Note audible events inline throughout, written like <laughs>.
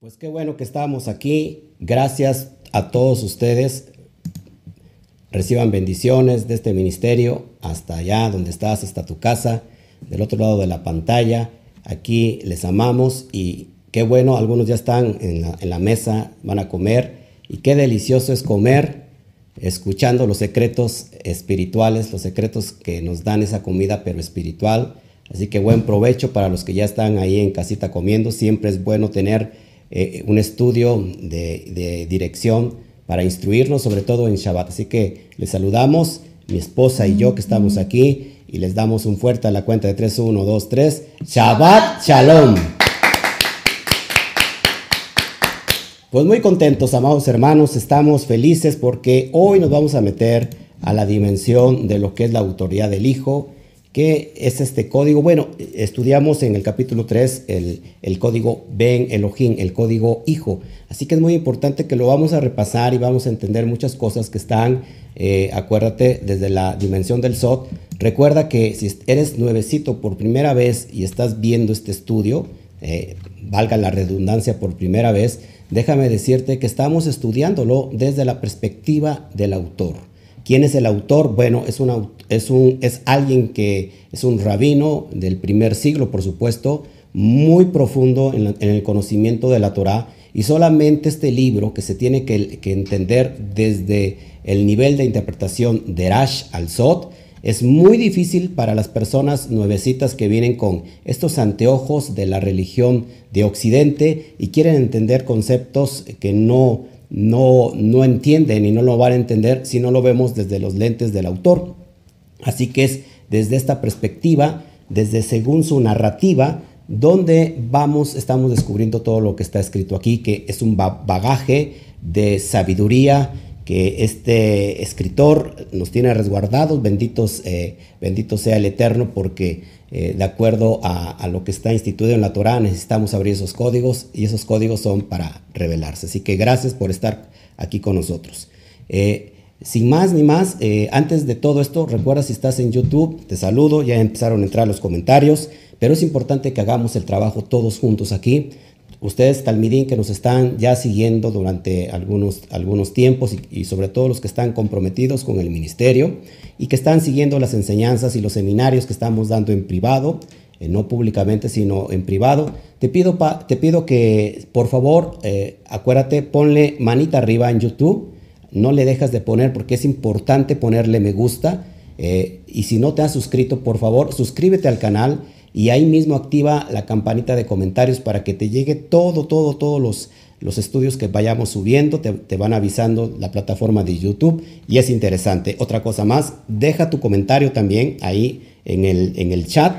Pues qué bueno que estamos aquí. Gracias a todos ustedes. Reciban bendiciones de este ministerio hasta allá donde estás, hasta tu casa, del otro lado de la pantalla. Aquí les amamos y qué bueno, algunos ya están en la, en la mesa, van a comer y qué delicioso es comer escuchando los secretos espirituales, los secretos que nos dan esa comida pero espiritual. Así que buen provecho para los que ya están ahí en casita comiendo. Siempre es bueno tener eh, un estudio de, dirección para instruirnos, sobre todo en Shabbat. Así que les saludamos, mi esposa y yo que estamos aquí, y les damos un fuerte a la cuenta de 3, 1, 2, 3. Shabbat Shalom. Pues muy contentos, amados hermanos, estamos felices porque hoy nos vamos a meter a la dimensión de lo que es la autoridad del Hijo ¿Qué es este código? Bueno, estudiamos en el capítulo 3 el, código Ben Elohim, el código Hijo. Así que es muy importante que lo vamos a repasar y vamos a entender muchas cosas que están, eh, acuérdate, desde la dimensión del SOT. Recuerda que si eres nuevecito por primera vez y estás viendo este estudio, eh, valga la redundancia por primera vez, déjame decirte que estamos estudiándolo desde la perspectiva del autor. ¿Quién es el autor? Bueno, es, es, un, es alguien que es un rabino del primer siglo, por supuesto, muy profundo en, el conocimiento de la Torá. Y solamente este libro, que se tiene que, entender desde el nivel de interpretación de Rash al Sot, es muy difícil para las personas nuevecitas que vienen con estos anteojos de la religión de Occidente y quieren entender conceptos que no, no, no entienden y no lo van a entender si no lo vemos desde los lentes del autor. Así que es desde esta perspectiva, desde según su narrativa, donde vamos, estamos descubriendo todo lo que está escrito aquí, que es un bagaje de sabiduría que este escritor nos tiene resguardados, benditos, eh, bendito sea el Eterno, porque eh, de acuerdo a, lo que está instituido en la Torah, necesitamos abrir esos códigos y esos códigos son para revelarse. Así que gracias por estar aquí con nosotros. Eh, sin más ni más, antes de todo esto, recuerda si estás en YouTube, te saludo, ya empezaron a entrar los comentarios, pero es importante que hagamos el trabajo todos juntos aquí ustedes Talmidín que nos están ya siguiendo durante algunos, algunos tiempos y, sobre todo los que están comprometidos con el ministerio y que están siguiendo las enseñanzas y los seminarios que estamos dando en privado, eh, no públicamente sino en privado, te pido, te pido que por favor eh, acuérdate, ponle manita arriba en YouTube, no le dejas de poner porque es importante ponerle me gusta. Eh, y si no te has suscrito por favor suscríbete al canal y ahí mismo activa la campanita de comentarios para que te llegue todo, todo, todos los, los estudios que vayamos subiendo, te, van avisando la plataforma de YouTube y es interesante. Otra cosa más, deja tu comentario también ahí en el, en el chat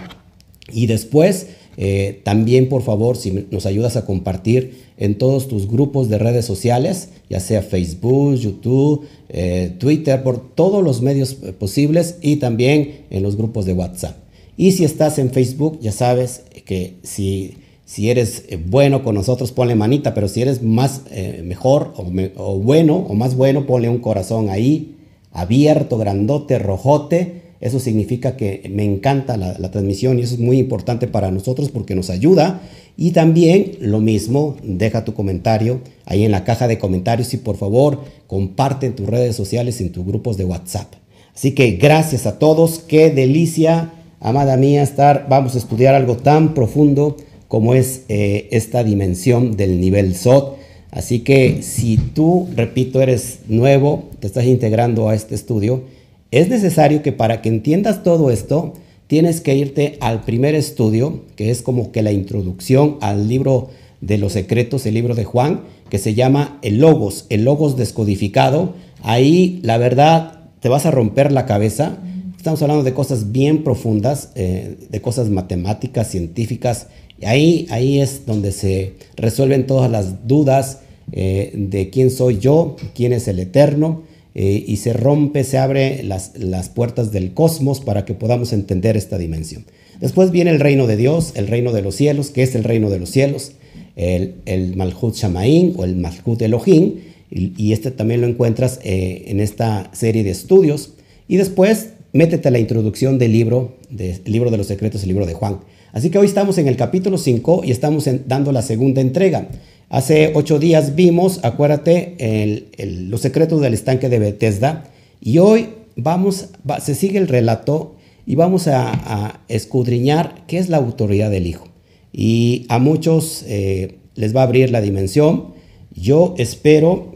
y después eh, también por favor si nos ayudas a compartir en todos tus grupos de redes sociales, ya sea Facebook, YouTube, eh, Twitter, por todos los medios eh, posibles y también en los grupos de WhatsApp. Y si estás en Facebook, ya sabes que si, si eres eh, bueno con nosotros, ponle manita, pero si eres más eh, mejor o, bueno o más bueno, ponle un corazón ahí, abierto, grandote, rojote. Eso significa que me encanta la, la, transmisión y eso es muy importante para nosotros porque nos ayuda. Y también lo mismo, deja tu comentario ahí en la caja de comentarios y por favor comparte en tus redes sociales, en tus grupos de WhatsApp. Así que gracias a todos, qué delicia amada mía, estar, vamos a estudiar algo tan profundo como es eh, esta dimensión del nivel SOT. Así que si tú, repito, eres nuevo, te estás integrando a este estudio, es necesario que para que entiendas todo esto, tienes que irte al primer estudio, que es como que la introducción al libro de los secretos, el libro de Juan, que se llama el Logos, el Logos descodificado. Ahí, la verdad, te vas a romper la cabeza Estamos hablando de cosas bien profundas, eh, de cosas matemáticas, científicas. Y ahí, ahí es donde se resuelven todas las dudas eh, de quién soy yo, quién es el eterno. Eh, y se rompe, se abre las, las puertas del cosmos para que podamos entender esta dimensión. Después viene el reino de Dios, el reino de los cielos, que es el reino de los cielos, el, el Malhut Shamaín o el Malhut Elohim, y, y, este también lo encuentras en esta serie de estudios. Y después métete a la introducción del libro, del libro de los secretos, el libro de Juan. Así que hoy estamos en el capítulo 5 y estamos dando la segunda entrega. Hace ocho días vimos, acuérdate, los secretos del estanque de Bethesda. Y hoy vamos, se sigue el relato y vamos a, escudriñar qué es la autoridad del Hijo. Y a muchos eh, les va a abrir la dimensión. Yo espero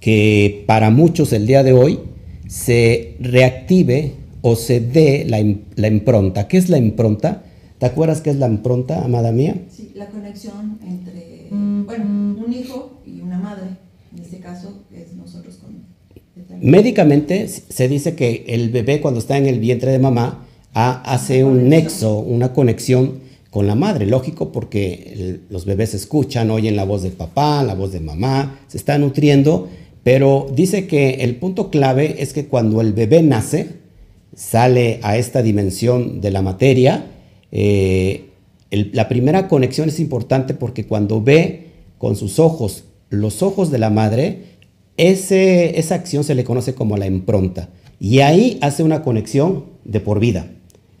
que para muchos el día de hoy se reactive o se dé la, la impronta. ¿Qué es la impronta? ¿Te acuerdas qué es la impronta, amada mía? Sí, la conexión entre bueno, un hijo y una madre, en este caso es nosotros con... Médicamente se dice que el bebé cuando está en el vientre de mamá hace un nexo, una conexión con la madre, lógico, porque los bebés escuchan, oyen la voz del papá, la voz de mamá, se está nutriendo, pero dice que el punto clave es que cuando el bebé nace, sale a esta dimensión de la materia, eh, la primera conexión es importante porque cuando ve con sus ojos los ojos de la madre, ese, esa acción se le conoce como la impronta. Y ahí hace una conexión de por vida.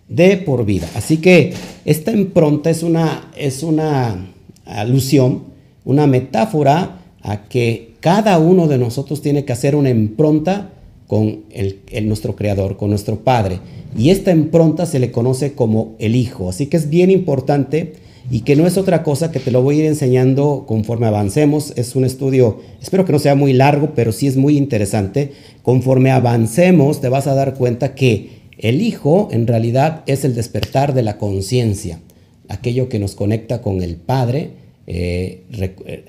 De por vida. Así que esta impronta es una, es una alusión, una metáfora a que cada uno de nosotros tiene que hacer una impronta con el, nuestro creador, con nuestro padre. Y esta impronta se le conoce como el hijo. Así que es bien importante y que no es otra cosa que te lo voy a ir enseñando conforme avancemos. Es un estudio, espero que no sea muy largo, pero sí es muy interesante. Conforme avancemos te vas a dar cuenta que el hijo en realidad es el despertar de la conciencia, aquello que nos conecta con el Padre. Eh,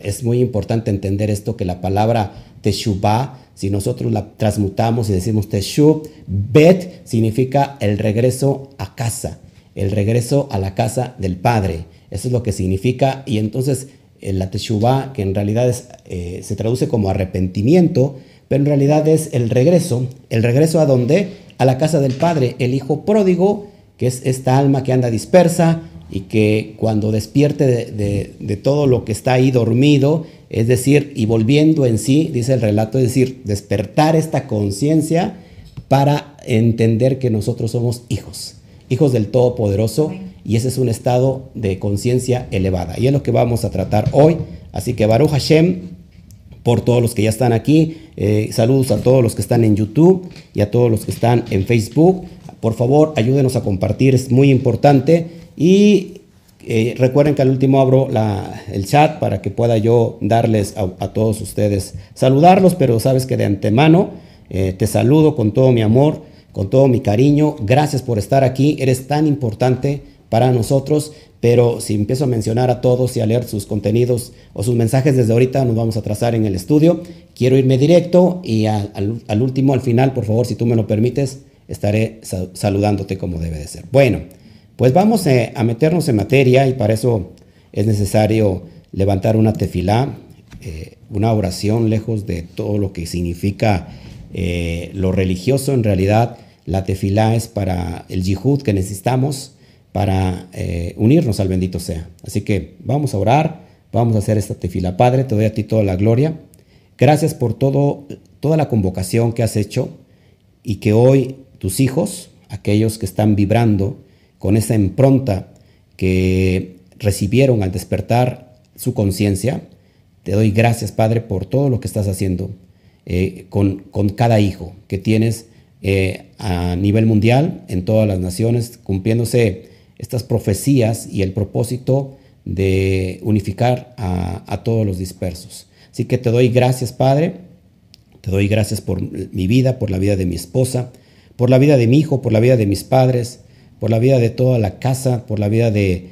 es muy importante entender esto que la palabra Teshuvah si nosotros la transmutamos y decimos Teshub, Bet significa el regreso a casa, el regreso a la casa del Padre. Eso es lo que significa. Y entonces eh, la Teshuvah, que en realidad eh, se traduce como arrepentimiento, pero en realidad es el regreso. ¿El regreso a dónde? A la casa del Padre. El hijo pródigo, que es esta alma que anda dispersa y que cuando despierte de todo lo que está ahí dormido, es decir, y volviendo en sí, dice el relato, es decir, despertar esta conciencia para entender que nosotros somos hijos, hijos del Todopoderoso, y ese es un estado de conciencia elevada. Y es lo que vamos a tratar hoy. Así que Baruch Hashem, por todos los que ya están aquí, eh, saludos a todos los que están en YouTube y a todos los que están en Facebook. Por favor, ayúdenos a compartir, es muy importante. Y eh, recuerden que al último abro el chat para que pueda yo darles a, todos ustedes saludarlos, pero sabes que de antemano eh, te saludo con todo mi amor, con todo mi cariño. Gracias por estar aquí, eres tan importante para nosotros, pero si empiezo a mencionar a todos y a leer sus contenidos o sus mensajes desde ahorita, nos vamos a trazar en el estudio. Quiero irme directo y al, último, al final, por favor, si tú me lo permites, estaré saludándote como debe de ser. Bueno. Pues vamos eh, a meternos en materia y para eso es necesario levantar una tefilá, eh, una oración lejos de todo lo que significa eh, lo religioso. En realidad, la tefilá es para el yihud que necesitamos para unirnos al bendito sea. Así que vamos a orar, vamos a hacer esta tefilá. Padre, te doy a ti toda la gloria. Gracias por todo, toda la convocación que has hecho y que hoy tus hijos, aquellos que están vibrando, con esa impronta que recibieron al despertar su conciencia. Te doy gracias, Padre, por todo lo que estás haciendo eh, con, cada hijo que tienes eh, a nivel mundial, en todas las naciones, cumpliéndose estas profecías y el propósito de unificar a, a todos los dispersos. Así que te doy gracias, Padre. Te doy gracias por mi vida, por la vida de mi esposa, por la vida de mi hijo, por la vida de mis padres, por la vida de toda la casa, por la vida de,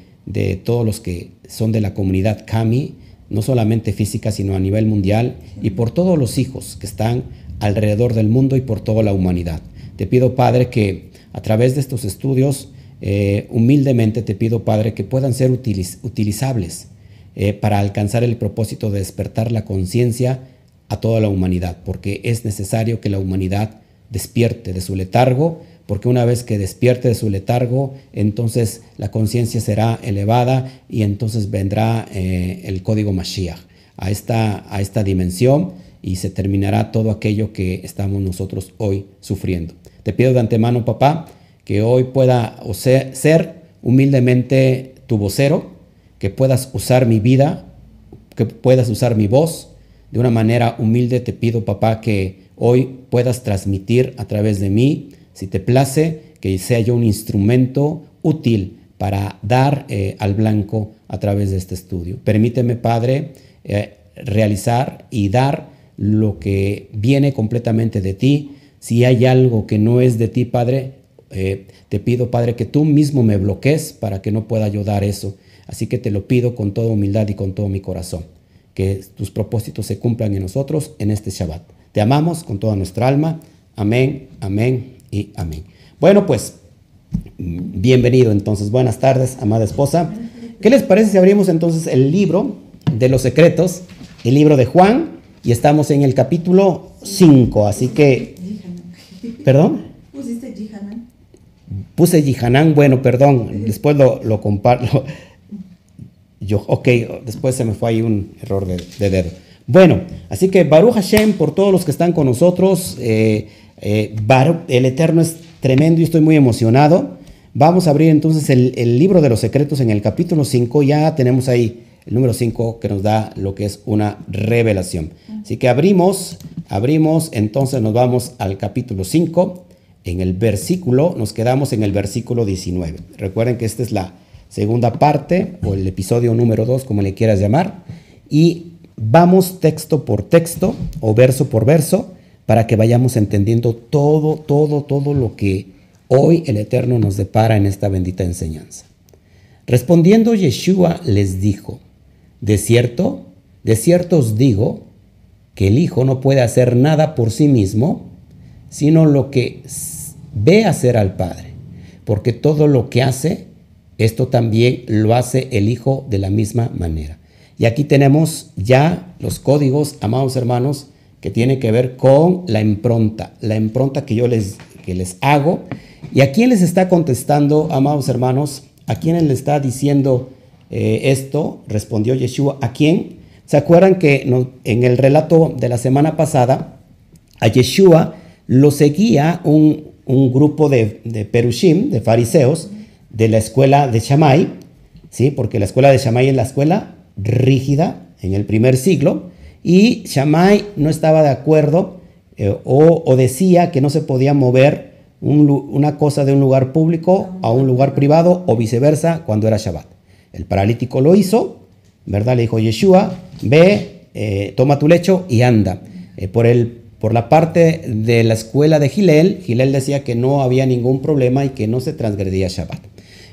todos los que son de la comunidad Kami, no solamente física, sino a nivel mundial, y por todos los hijos que están alrededor del mundo y por toda la humanidad. Te pido, Padre, que a través de estos estudios, eh, humildemente te pido, Padre, que puedan ser utilizables eh, para alcanzar el propósito de despertar la conciencia a toda la humanidad, porque es necesario que la humanidad despierte de su letargo porque una vez que despierte de su letargo, entonces la conciencia será elevada y entonces vendrá eh, el código Mashiach a esta, a esta dimensión y se terminará todo aquello que estamos nosotros hoy sufriendo. Te pido de antemano, papá, que hoy pueda ser humildemente tu vocero, que puedas usar mi vida que puedas usar mi voz. De una manera humilde te pido, papá, que hoy puedas transmitir a través de mí, si te place, que sea yo un instrumento útil para dar eh, al blanco a través de este estudio. Permíteme, Padre, eh, realizar y dar lo que viene completamente de ti. Si hay algo que no es de ti, Padre, eh, te pido, Padre, que tú mismo me bloquees para que no pueda yo dar eso. Así que te lo pido con toda humildad y con todo mi corazón. Que tus propósitos se cumplan en nosotros en este Shabbat. Te amamos con toda nuestra alma. Amén, amén y amén. Bueno, pues, bienvenido entonces. Buenas tardes, amada esposa. ¿Qué les parece si abrimos entonces el libro de los secretos, el libro de Juan? Y estamos en el capítulo 5, así que... ¿Perdón? ¿Pusiste Jihanan? Puse Jihanan, bueno, perdón, después lo, lo comparto. <laughs> Yo, ok, después se me fue ahí un error de, dedo. Bueno, así que Baruch Hashem, por todos los que están con nosotros, eh, eh, el Eterno es tremendo y estoy muy emocionado. Vamos a abrir entonces el, libro de los secretos en el capítulo 5, ya tenemos ahí el número 5 que nos da lo que es una revelación. Así que abrimos, abrimos, entonces nos vamos al capítulo 5. En el versículo, nos quedamos en el versículo 19. Recuerden que esta es la segunda parte o el episodio número 2, como le quieras llamar. Y vamos texto por texto o verso por verso para que vayamos entendiendo todo, todo, todo lo que hoy el Eterno nos depara en esta bendita enseñanza. Respondiendo Yeshua les dijo, de cierto, de cierto os digo que el Hijo no puede hacer nada por sí mismo, sino lo que ve hacer al Padre, porque todo lo que hace, esto también lo hace el Hijo de la misma manera. Y aquí tenemos ya los códigos, amados hermanos, que tienen que ver con la impronta, la impronta que yo les, que les hago. ¿Y a quién les está contestando, amados hermanos? ¿A quién le está diciendo eh, esto, respondió Yeshua, ¿a quién? ¿Se acuerdan que en el relato de la semana pasada, a Yeshua lo seguía un, grupo de, de, Perushim, de fariseos, de la escuela de Shammai, ¿sí? porque la escuela de Shammai es la escuela rígida en el primer siglo, y Shammai no estaba de acuerdo eh, o, decía que no se podía mover una cosa de un lugar público a un lugar privado o viceversa cuando era Shabbat. El paralítico lo hizo, ¿verdad? Le dijo Yeshua, ve, eh, toma tu lecho y anda. Eh, por, el, por la parte de la escuela de Gilel, Gilel decía que no había ningún problema y que no se transgredía Shabbat.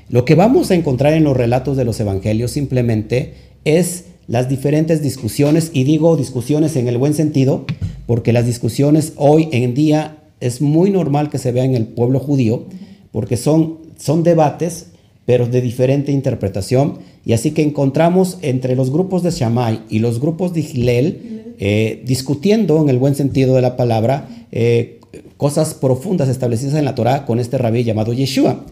Lo que vamos a encontrar en los relatos de los evangelios simplemente es las diferentes discusiones, y digo discusiones en el buen sentido, porque las discusiones hoy en día es muy normal que se vea en el pueblo judío, porque son, son debates pero de diferente interpretación. Y así que encontramos entre los grupos de Shammai y los grupos de Hillel eh, discutiendo en el buen sentido de la palabra eh, cosas profundas establecidas en la Torah con este rabí llamado Yeshua.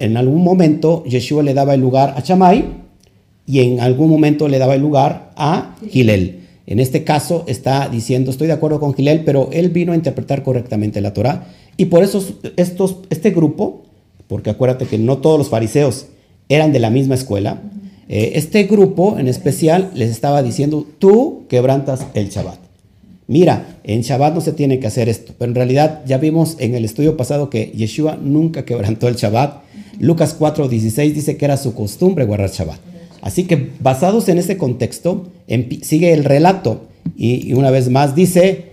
en algún momento Yeshua le daba el lugar a Shammai y en algún momento le daba el lugar a Hillel. En este caso está diciendo, estoy de acuerdo con Hillel, pero él vino a interpretar correctamente la Torah. Y por eso estos, este grupo porque acuérdate que no todos los fariseos eran de la misma escuela. Eh, este grupo en especial les estaba diciendo, tú quebrantas el Shabbat. Mira, en Shabbat no se tiene que hacer esto, pero en realidad ya vimos en el estudio pasado que Yeshua nunca quebrantó el Shabbat. Lucas 4:16 dice que era su costumbre guardar Shabbat. Así que basados en ese contexto, sigue el relato y, una vez más dice,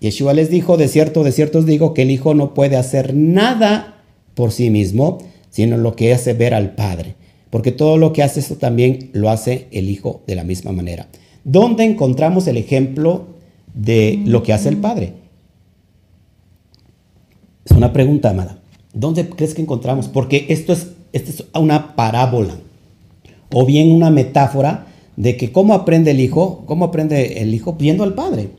Yeshua les dijo, de cierto, de cierto os digo que el Hijo no puede hacer nada por sí mismo, sino lo que hace ver al Padre. Porque todo lo que hace esto también lo hace el Hijo de la misma manera. ¿Dónde encontramos el ejemplo de lo que hace el Padre? Es una pregunta, amada. ¿Dónde crees que encontramos? Porque esto es, esto es una parábola o bien una metáfora de que cómo aprende el Hijo, cómo aprende el Hijo viendo al Padre.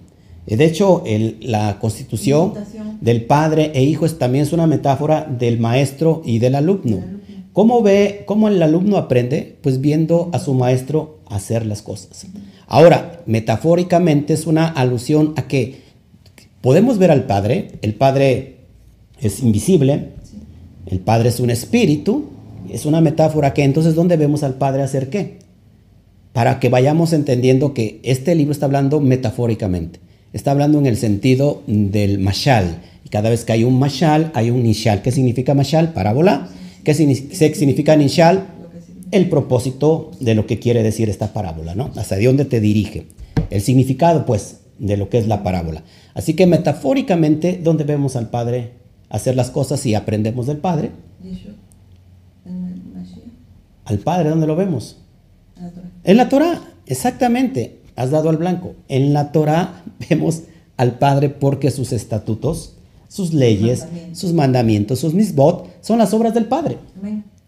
De hecho, la constitución del padre e hijo es, también es una metáfora del maestro y del alumno. ¿Cómo ve, cómo el alumno aprende? Pues viendo a su maestro hacer las cosas. Ahora, metafóricamente es una alusión a que podemos ver al Padre, el Padre es invisible, el Padre es un espíritu, es una metáfora que entonces ¿dónde vemos al Padre hacer qué? para que vayamos entendiendo que este libro está hablando metafóricamente, está hablando en el sentido del mashal. Y cada vez que hay un mashal, hay un nishal. ¿Qué significa mashal? Parábola. ¿Qué significa nishal? El propósito de lo que quiere decir esta parábola, ¿no? Hasta dónde te dirige. El significado, pues, de lo que es la parábola. Así que metafóricamente, ¿dónde vemos al Padre hacer las cosas y aprendemos del Padre? Al Padre, ¿dónde lo vemos? En la Torah, exactamente. Has dado al blanco. En la Torah <laughs> vemos al Padre porque sus estatutos, sus leyes, sus mandamientos, sus misbot, son las obras del Padre.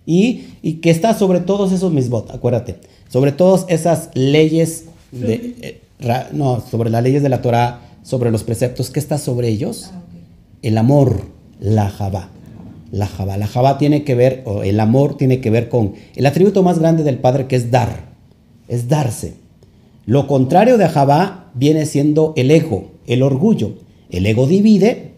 Y, y, que está sobre todos esos misbot, acuérdate, sobre todas esas leyes, de, eh, no, sobre las leyes de la Torah, sobre los preceptos, ¿qué está sobre ellos? Ah, el amor, la Jabá. La Jabá. La Jabá tiene que ver, o el amor tiene que ver con el atributo más grande del Padre que es dar, es darse. Lo contrario de Jabá viene siendo el ego, el orgullo. El ego divide,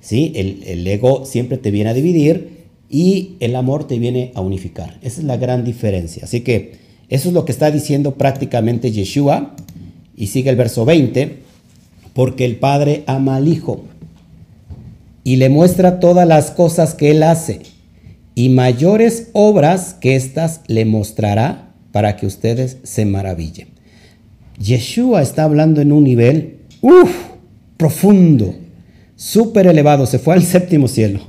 ¿sí? El, el ego siempre te viene a dividir y el amor te viene a unificar. Esa es la gran diferencia. Así que eso es lo que está diciendo prácticamente Yeshua. Y sigue el verso 20, porque el Padre ama al Hijo y le muestra todas las cosas que él hace, y mayores obras que éstas le mostrará para que ustedes se maravillen. Yeshua está hablando en un nivel uf, profundo, súper elevado, se fue al <laughs> séptimo cielo.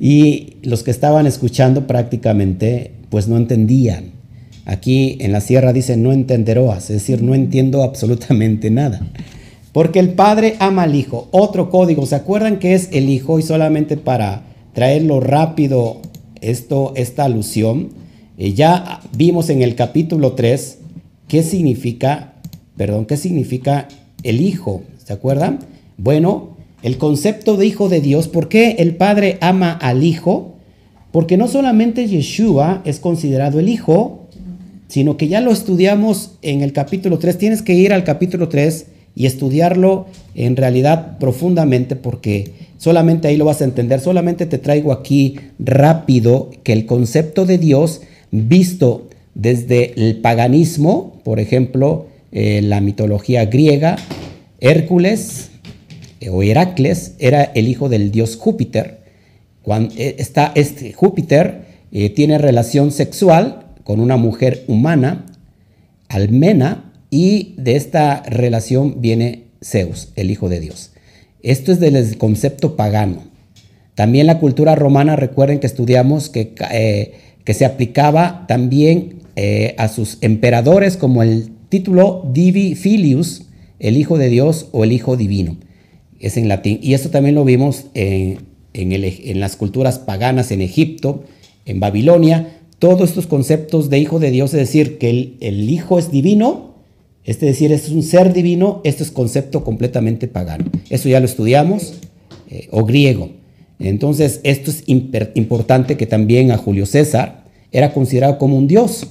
Y los que estaban escuchando prácticamente pues no entendían. Aquí en la sierra dice no entenderoas, es decir, no entiendo absolutamente nada. Porque el Padre ama al Hijo. Otro código, ¿se acuerdan que es el Hijo? Y solamente para traerlo rápido esto, esta alusión, eh, ya vimos en el capítulo 3 qué significa, perdón, qué significa el Hijo. ¿Se acuerdan? Bueno, el concepto de Hijo de Dios, ¿por qué el Padre ama al Hijo? Porque no solamente Yeshua es considerado el Hijo, sino que ya lo estudiamos en el capítulo 3. Tienes que ir al capítulo 3 y estudiarlo en realidad profundamente porque solamente ahí lo vas a entender. Solamente te traigo aquí rápido que el concepto de Dios visto desde el paganismo, por ejemplo, eh, la mitología griega, Hércules eh, o Heracles era el hijo del dios Júpiter. Cuando eh, está este Júpiter tiene relación sexual con una mujer humana, Almena, y de esta relación viene Zeus, el Hijo de Dios. Esto es del concepto pagano. También la cultura romana, recuerden que estudiamos que, eh, que se aplicaba también eh, a sus emperadores como el título Divi Filius, el Hijo de Dios o el Hijo Divino. Es en latín. Y esto también lo vimos en, en las culturas paganas en Egipto, en Babilonia. Todos estos conceptos de Hijo de Dios, es decir, que el, el Hijo es divino es decir, es un ser divino, esto es concepto completamente pagano. Eso ya lo estudiamos, eh, o griego. Entonces, esto es importante que también a Julio César era considerado como un dios.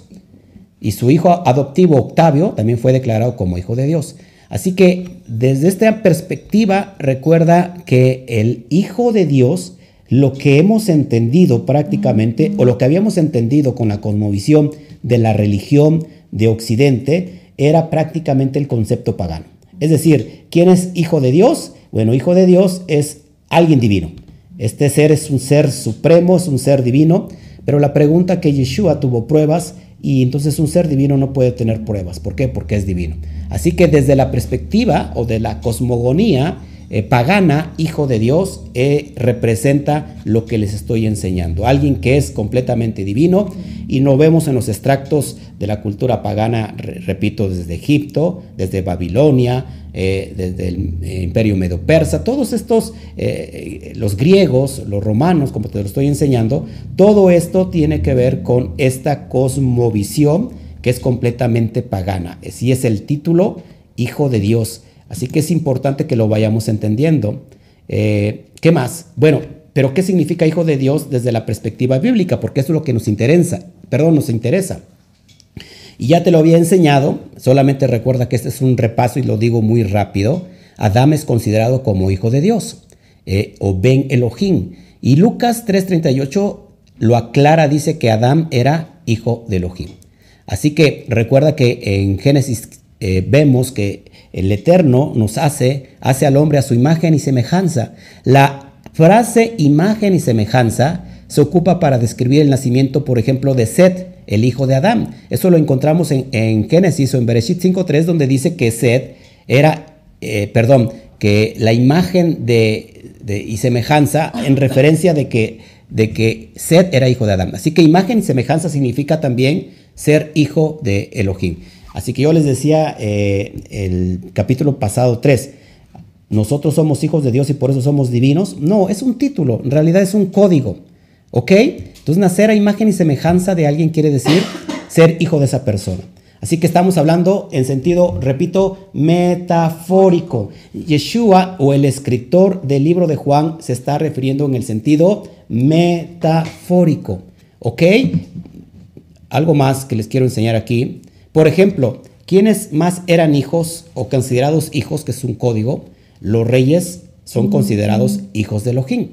Y su hijo adoptivo Octavio también fue declarado como hijo de Dios. Así que desde esta perspectiva recuerda que el hijo de Dios, lo que hemos entendido prácticamente, o lo que habíamos entendido con la cosmovisión de la religión de Occidente, era prácticamente el concepto pagano. Es decir, ¿quién es hijo de Dios? Bueno, hijo de Dios es alguien divino. Este ser es un ser supremo, es un ser divino, pero la pregunta que Yeshua tuvo pruebas y entonces un ser divino no puede tener pruebas. ¿Por qué? Porque es divino. Así que desde la perspectiva o de la cosmogonía, eh, pagana, hijo de Dios, eh, representa lo que les estoy enseñando. Alguien que es completamente divino y lo vemos en los extractos de la cultura pagana, repito, desde Egipto, desde Babilonia, eh, desde el imperio medo-persa, todos estos, los griegos, los romanos, como te lo estoy enseñando, todo esto tiene que ver con esta cosmovisión que es completamente pagana. Si es el título, hijo de Dios Así que es importante que lo vayamos entendiendo. Eh, ¿Qué más? Bueno, pero ¿qué significa hijo de Dios desde la perspectiva bíblica? Porque eso es lo que nos interesa. Perdón, nos interesa. Y ya te lo había enseñado, solamente recuerda que este es un repaso y lo digo muy rápido. Adán es considerado como hijo de Dios, eh, o Ben Elohim. Y Lucas 3:38 lo aclara, dice que Adán era hijo de Elohim. Así que recuerda que en Génesis eh, vemos que el Eterno nos hace, hace al hombre a su imagen y semejanza. La frase imagen y semejanza se ocupa para describir el nacimiento, por ejemplo, de Seth, el hijo de Adán. Eso lo encontramos en, Génesis o en Bereshit 5.3, donde dice que Seth era, eh, perdón, que la imagen de, y semejanza en referencia de que, de que Seth era hijo de Adán. Así que imagen y semejanza significa también ser hijo de Elohim. Así que yo les decía eh, el capítulo pasado 3, nosotros somos hijos de Dios y por eso somos divinos. No, es un título, en realidad es un código. ¿Ok? Entonces nacer a imagen y semejanza de alguien quiere decir ser hijo de esa persona. Así que estamos hablando en sentido, repito, metafórico. Yeshua o el escritor del libro de Juan se está refiriendo en el sentido metafórico. ¿Ok? Algo más que les quiero enseñar aquí. Por ejemplo, ¿quiénes más eran hijos o considerados hijos, que es un código? Los reyes son considerados hijos de Elohim.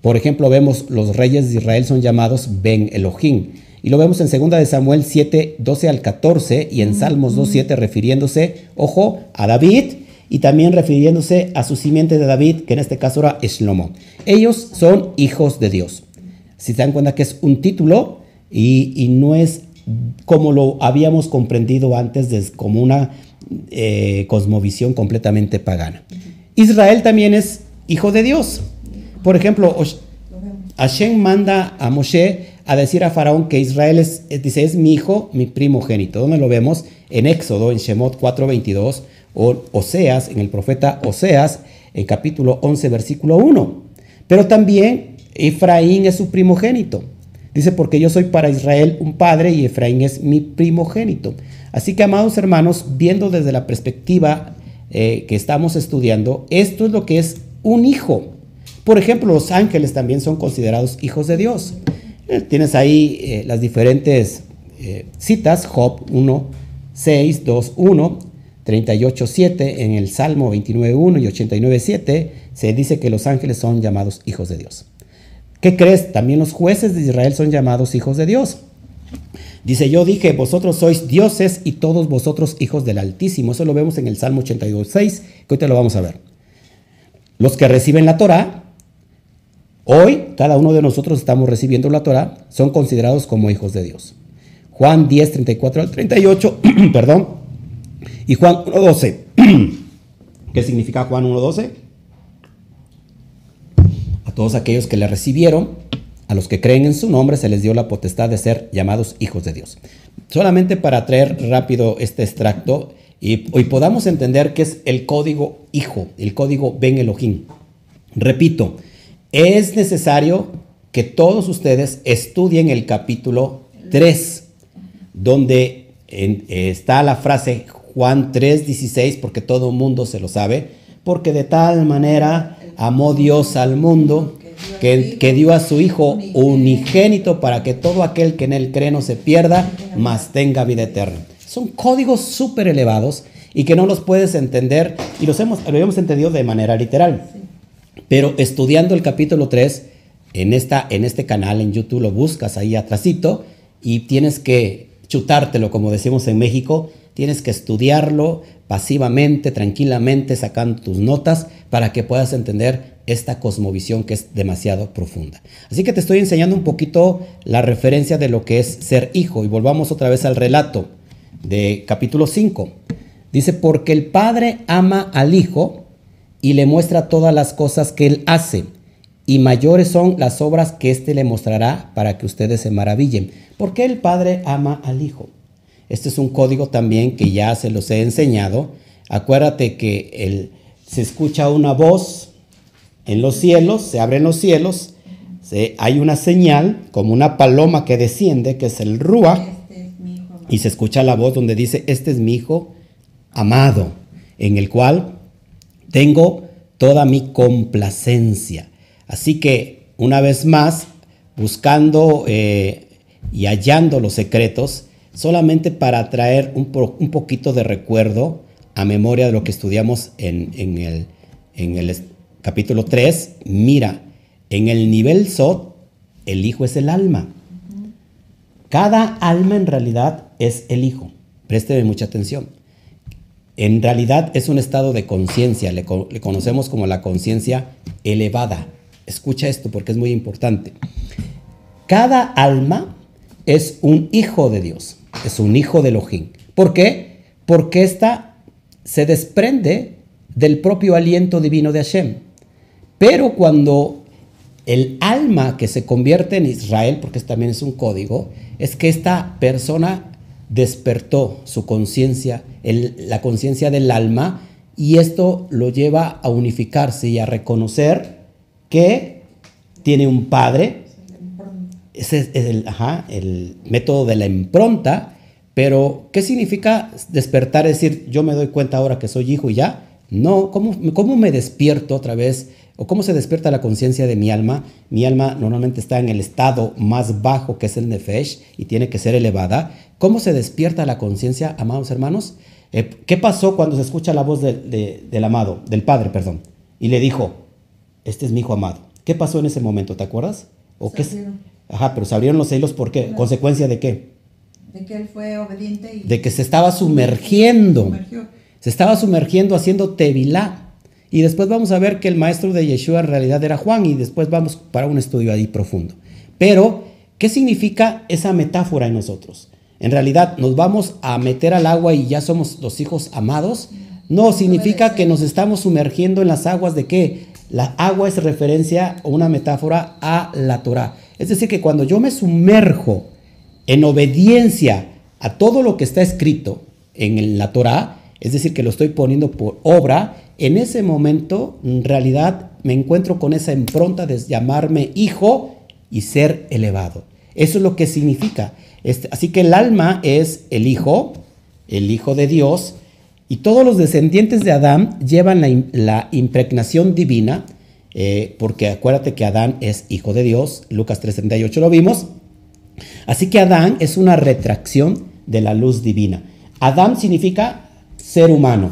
Por ejemplo, vemos los reyes de Israel son llamados Ben Elohim. Y lo vemos en 2 de Samuel 7, 12 al 14 y en Salmos 2, 7 refiriéndose, ojo, a David y también refiriéndose a su simiente de David, que en este caso era Shlomo. Ellos son hijos de Dios. Si se dan cuenta que es un título y, no es como lo habíamos comprendido antes, como una eh, cosmovisión completamente pagana. Israel también es hijo de Dios. Por ejemplo, Hashem manda a Moshe a decir a Faraón que Israel es, dice, es mi hijo, mi primogénito. ¿Dónde lo vemos? En Éxodo, en Shemot 4.22, o Oseas, en el profeta Oseas, en capítulo 11, versículo 1. Pero también Efraín es su primogénito. Dice, porque yo soy para Israel un padre y Efraín es mi primogénito. Así que, amados hermanos, viendo desde la perspectiva eh, que estamos estudiando, esto es lo que es un hijo. Por ejemplo, los ángeles también son considerados hijos de Dios. Eh, tienes ahí eh, las diferentes citas, Job 1, 6, 2, 1, 38, 7, en el Salmo 29, 1 y 89, 7, se dice que los ángeles son llamados hijos de Dios. ¿Qué crees? También los jueces de Israel son llamados hijos de Dios. Dice, yo dije, vosotros sois dioses y todos vosotros hijos del Altísimo. Eso lo vemos en el Salmo 82, 6, que ahorita lo vamos a ver. Los que reciben la Torah, hoy cada uno de nosotros estamos recibiendo la Torah, son considerados como hijos de Dios. Juan 10, 34 al 38, <clears throat> perdón, y Juan 1, 12. <clears throat> ¿Qué significa Juan 1, 12? todos aquellos que le recibieron, a los que creen en su nombre, se les dio la potestad de ser llamados hijos de Dios. Solamente para traer rápido este extracto y hoy podamos entender qué es el código hijo, el código Ben Elohim. Repito, es necesario que todos ustedes estudien el capítulo 3, donde está la frase Juan 3:16, porque todo el mundo se lo sabe, porque de tal manera amó Dios al mundo, que, dio a su Hijo unigénito para que todo aquel que en él cree no se pierda, mas tenga vida eterna. Son códigos súper elevados y que no los puedes entender y los hemos, lo hemos entendido de manera literal. Pero estudiando el capítulo 3, en, esta, en este canal en YouTube lo buscas ahí atrásito y tienes que chutártelo, como decimos en México, tienes que estudiarlo pasivamente, tranquilamente, sacando tus notas para que puedas entender esta cosmovisión que es demasiado profunda. Así que te estoy enseñando un poquito la referencia de lo que es ser hijo y volvamos otra vez al relato de capítulo 5. Dice, porque el Padre ama al Hijo y le muestra todas las cosas que Él hace, y mayores son las obras que éste le mostrará para que ustedes se maravillen. ¿Por qué el Padre ama al Hijo? Este es un código también que ya se los he enseñado. Acuérdate que el, se escucha una voz en los cielos, se abren los cielos, se, hay una señal como una paloma que desciende, que es el Rúa, este y se escucha la voz donde dice, este es mi hijo amado, en el cual tengo toda mi complacencia. Así que, una vez más, buscando eh, y hallando los secretos, solamente para traer un, poquito de recuerdo a memoria de lo que estudiamos en, el, capítulo 3. Mira, en el nivel Sot, el Hijo es el alma. Cada alma en realidad es el Hijo. Présteme mucha atención. En realidad es un estado de conciencia, le, conocemos como la conciencia elevada. Escucha esto porque es muy importante. Cada alma es un hijo de Dios, es un hijo de Elohim. ¿Por qué? Porque ésta se desprende del propio aliento divino de Hashem. Pero cuando el alma que se convierte en Israel, porque también es un código, es que esta persona despertó su conciencia, la conciencia del alma, y esto lo lleva a unificarse y a reconocer que tiene un padre. Ese es el, el método de la impronta, pero ¿qué significa despertar? Es decir, yo me doy cuenta ahora que soy hijo y ya. No, ¿cómo, cómo me despierto otra vez? ¿O cómo se despierta la conciencia de mi alma? Mi alma normalmente está en el estado más bajo, que es el nefesh, y tiene que ser elevada. ¿Cómo se despierta la conciencia, amados hermanos? Eh, ¿Qué pasó cuando se escucha la voz del amado, del padre, perdón? Y le dijo, este es mi hijo amado. ¿Qué pasó en ese momento? ¿Te acuerdas? ¿O qué? Ajá, pero se abrieron los celos, ¿por qué? ¿Consecuencia de qué? De que él fue obediente y... De que se estaba sumergiendo. Se estaba sumergiendo haciendo tevilá. Y después vamos a ver que el maestro de Yeshua en realidad era Juan y después vamos para un estudio ahí profundo. Pero, ¿qué significa esa metáfora en nosotros? En realidad, ¿nos vamos a meter al agua y ya somos los hijos amados? No, significa que nos estamos sumergiendo en las aguas de qué? La agua es referencia o una metáfora a la Torah. Es decir, que cuando yo me sumerjo en obediencia a todo lo que está escrito en la Torah, es decir, que lo estoy poniendo por obra, en ese momento en realidad me encuentro con esa impronta de llamarme hijo y ser elevado. Eso es lo que significa. Este, así que el alma es el hijo, el hijo de Dios, y todos los descendientes de Adán llevan la, impregnación divina, eh, porque acuérdate que Adán es hijo de Dios, Lucas 3:38 lo vimos, Así que Adán es una retracción de la luz divina. Adán significa ser humano,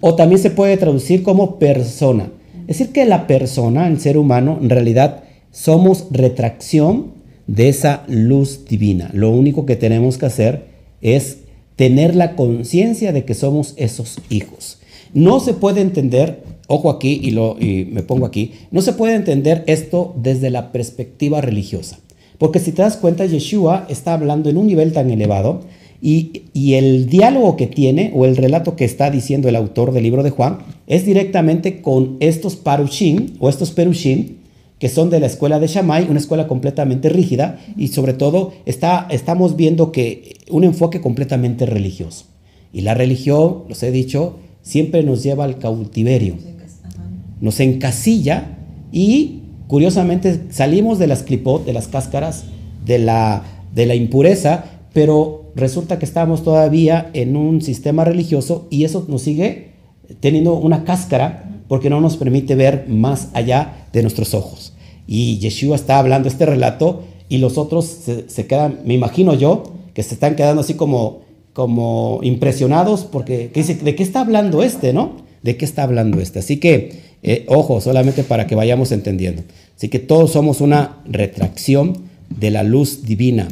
o también se puede traducir como persona. Es decir, que la persona, el ser humano, en realidad somos retracción de esa luz divina. Lo único que tenemos que hacer es tener la conciencia de que somos esos hijos. No se puede entender, ojo aquí y, lo, y me pongo aquí, no se puede entender esto desde la perspectiva religiosa. Porque si te das cuenta, Yeshua está hablando en un nivel tan elevado y, el diálogo que tiene o el relato que está diciendo el autor del libro de Juan es directamente con estos parushim o estos perushim que son de la escuela de Shammai, una escuela completamente rígida y sobre todo está, estamos viendo que un enfoque completamente religioso. Y la religión, los he dicho, siempre nos lleva al cautiverio, nos encasilla y Curiosamente, salimos de las clipot, de las cáscaras, de la, de la impureza, pero resulta que estamos todavía en un sistema religioso y eso nos sigue teniendo una cáscara porque no nos permite ver más allá de nuestros ojos. Y Yeshua está hablando este relato y los otros se, quedan, me imagino yo, que se están quedando así como, como impresionados porque ¿de qué está hablando este, no? ¿De qué está hablando este? Así que eh, ojo, solamente para que vayamos entendiendo. Así que todos somos una retracción de la luz divina.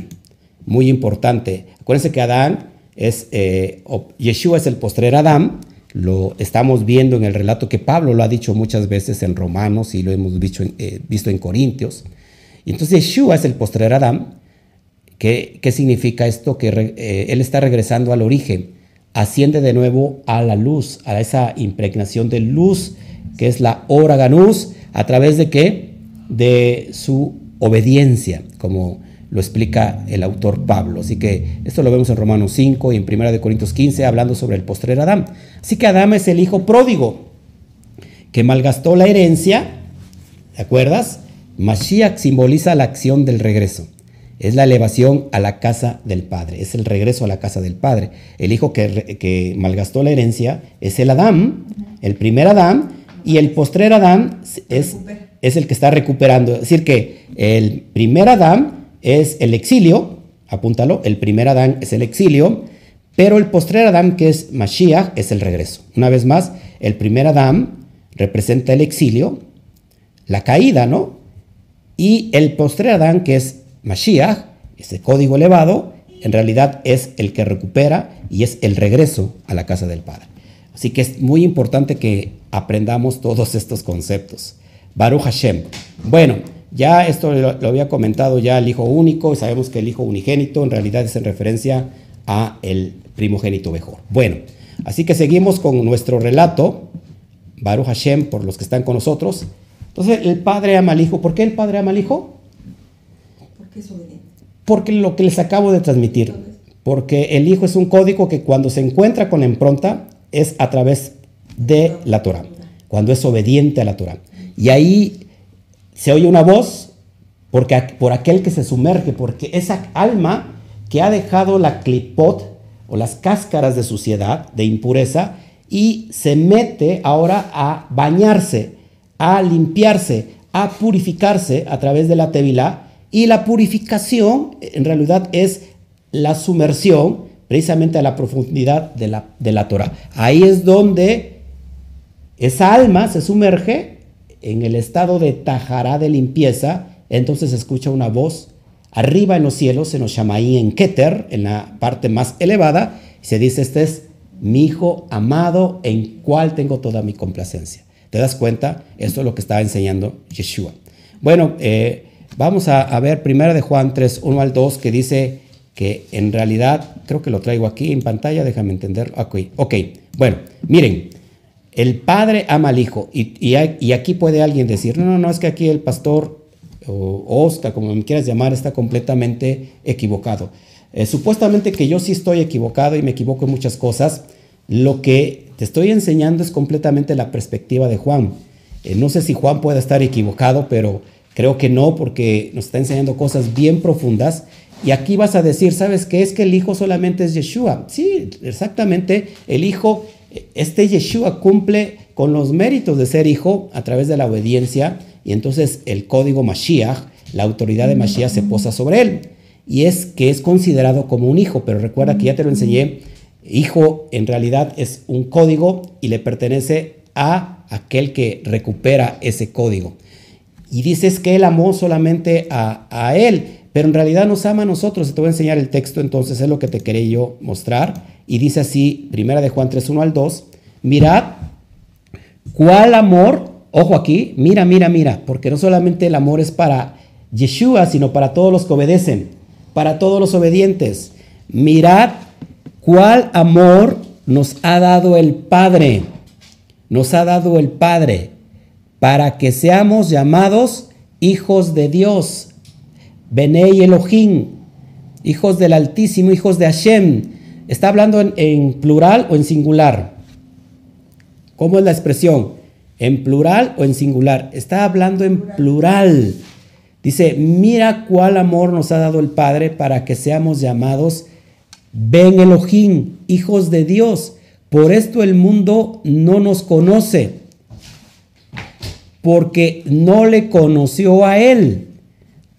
Muy importante. Acuérdense que Adán es, eh, Yeshua es el postrer Adán. Lo estamos viendo en el relato que Pablo lo ha dicho muchas veces en Romanos y lo hemos visto en, eh, visto en Corintios. Y entonces Yeshua es el postrer Adán. ¿Qué, ¿Qué, significa esto? Que Él está regresando al origen. Asciende de nuevo a la luz, a esa impregnación de luz que es la hora ganús, a través de qué? De su obediencia, como lo explica el autor Pablo. Así que esto lo vemos en Romanos 5 y en 1 de Corintios 15 hablando sobre el postrer Adán. Así que Adán es el hijo pródigo que malgastó la herencia, ¿te acuerdas? Mashiach simboliza la acción del regreso. Es la elevación a la casa del Padre, es el regreso a la casa del Padre. El hijo que, que malgastó la herencia es el Adán, el primer Adán, y el postrer Adán es, es el que está recuperando. Es decir, que el primer Adán es el exilio, apúntalo, el primer Adán es el exilio, pero el postrer Adán, que es Mashiach, es el regreso. Una vez más, el primer Adán representa el exilio, la caída, ¿no? Y el postrer Adán, que es Mashiach, Ese código elevado en realidad es el que recupera y es el regreso a la casa del Padre. Así que es muy importante que aprendamos todos estos conceptos. Baruch Hashem. Bueno, ya esto lo, había comentado ya el hijo único, sabemos que el hijo unigénito en realidad es en referencia a el primogénito mejor. Bueno, así que seguimos con nuestro relato, Baruch Hashem, por los que están con nosotros. Entonces, el padre ama al hijo. ¿Por qué el padre ama al hijo? Porque es obediente. Porque lo que les acabo de transmitir. Porque el hijo es un código que cuando se encuentra con la impronta es a través de la Torah, cuando es obediente a la Torah. Y ahí se oye una voz porque, por aquel que se sumerge, porque esa alma que ha dejado la clipot o las cáscaras de suciedad, de impureza, y se mete ahora a bañarse, a limpiarse, a purificarse a través de la tevilá. Y la purificación en realidad es la sumersión precisamente a la profundidad de la, de la Torah. Ahí es donde esa alma se sumerge en el estado de tajará de limpieza, entonces escucha una voz arriba en los cielos, en los Shamaí, en Keter, en la parte más elevada, y se dice, este es mi hijo amado en cual tengo toda mi complacencia. ¿Te das cuenta? Esto es lo que estaba enseñando Yeshua. Bueno, eh, vamos a, ver primero de Juan 3, 1 al 2, que dice que en realidad, creo que lo traigo aquí en pantalla, déjame entender. Ok. Bueno, miren, el padre ama al hijo. Y, aquí puede alguien decir, no, no, no, es que aquí el pastor o Oscar, como me quieras llamar, está completamente equivocado. Eh, supuestamente que yo sí estoy equivocado y me equivoco en muchas cosas. Lo que te estoy enseñando es completamente la perspectiva de Juan. Eh, no sé si Juan puede estar equivocado, pero creo que no, porque nos está enseñando cosas bien profundas. Y aquí vas a decir, ¿sabes qué? Es que el hijo solamente es Yeshua. Sí, exactamente. El hijo este Yeshua cumple con los méritos de ser hijo a través de la obediencia y entonces el código Mashiach, la autoridad de Mashiach se posa sobre él y es que es considerado como un hijo, pero recuerda que ya te lo enseñé, hijo en realidad es un código y le pertenece a aquel que recupera ese código. Y dices que él amó solamente a, a él, pero en realidad nos ama a nosotros. Te voy a enseñar el texto, entonces es lo que te quería yo mostrar. Y dice así, primera de Juan 3, 1 al 2, mirad cuál amor, ojo aquí, mira, mira, mira, porque no solamente el amor es para Yeshua, sino para todos los que obedecen, para todos los obedientes. Mirad cuál amor nos ha dado el Padre, nos ha dado el Padre, para que seamos llamados hijos de Dios. Benei Elohim, hijos del Altísimo, hijos de Hashem. ¿Está hablando en, plural o en singular? ¿Cómo es la expresión? ¿En plural o en singular? Está hablando en plural. Dice, mira cuál amor nos ha dado el Padre para que seamos llamados Ben Elohim, hijos de Dios. Por esto el mundo no nos conoce, porque no le conoció a Él.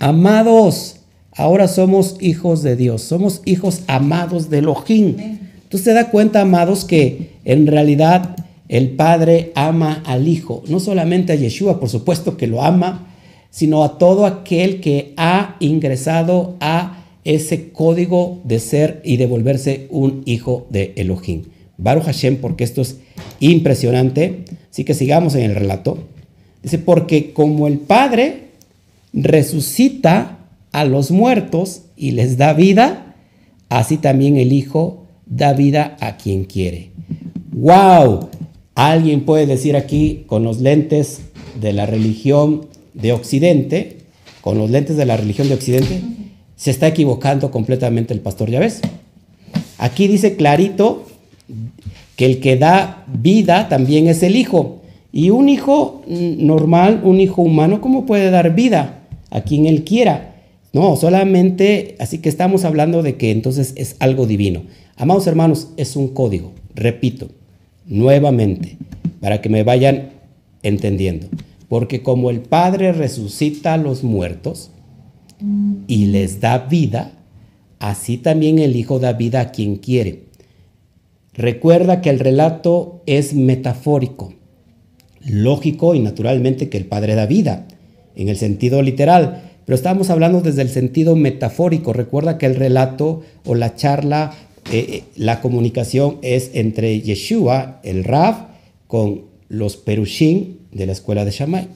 Amados, ahora somos hijos de Dios, somos hijos amados de Elohim. Entonces se da cuenta, amados, que en realidad el Padre ama al Hijo, no solamente a Yeshua, por supuesto que lo ama, sino a todo aquel que ha ingresado a ese código de ser y de volverse un hijo de Elohim. Baruch Hashem, porque esto es impresionante. Así que sigamos en el relato. Dice, porque como el Padre resucita a los muertos y les da vida, así también el Hijo da vida a quien quiere. ¡Wow! Alguien puede decir aquí con los lentes de la religión de Occidente, con los lentes de la religión de Occidente, se está equivocando completamente el pastor, ¿ya ves? Aquí dice clarito que el que da vida también es el hijo. Y un hijo normal, un hijo humano, ¿cómo puede dar vida? A quien Él quiera. No, solamente, así que estamos hablando de que entonces es algo divino. Amados hermanos, es un código, repito, nuevamente, para que me vayan entendiendo. Porque como el Padre resucita a los muertos y les da vida, así también el Hijo da vida a quien quiere. Recuerda que el relato es metafórico, lógico y naturalmente que el Padre da vida en el sentido literal, pero estamos hablando desde el sentido metafórico. Recuerda que el relato o la charla, eh, eh, la comunicación es entre Yeshua, el Rav, con los Perushim de la escuela de Shammai.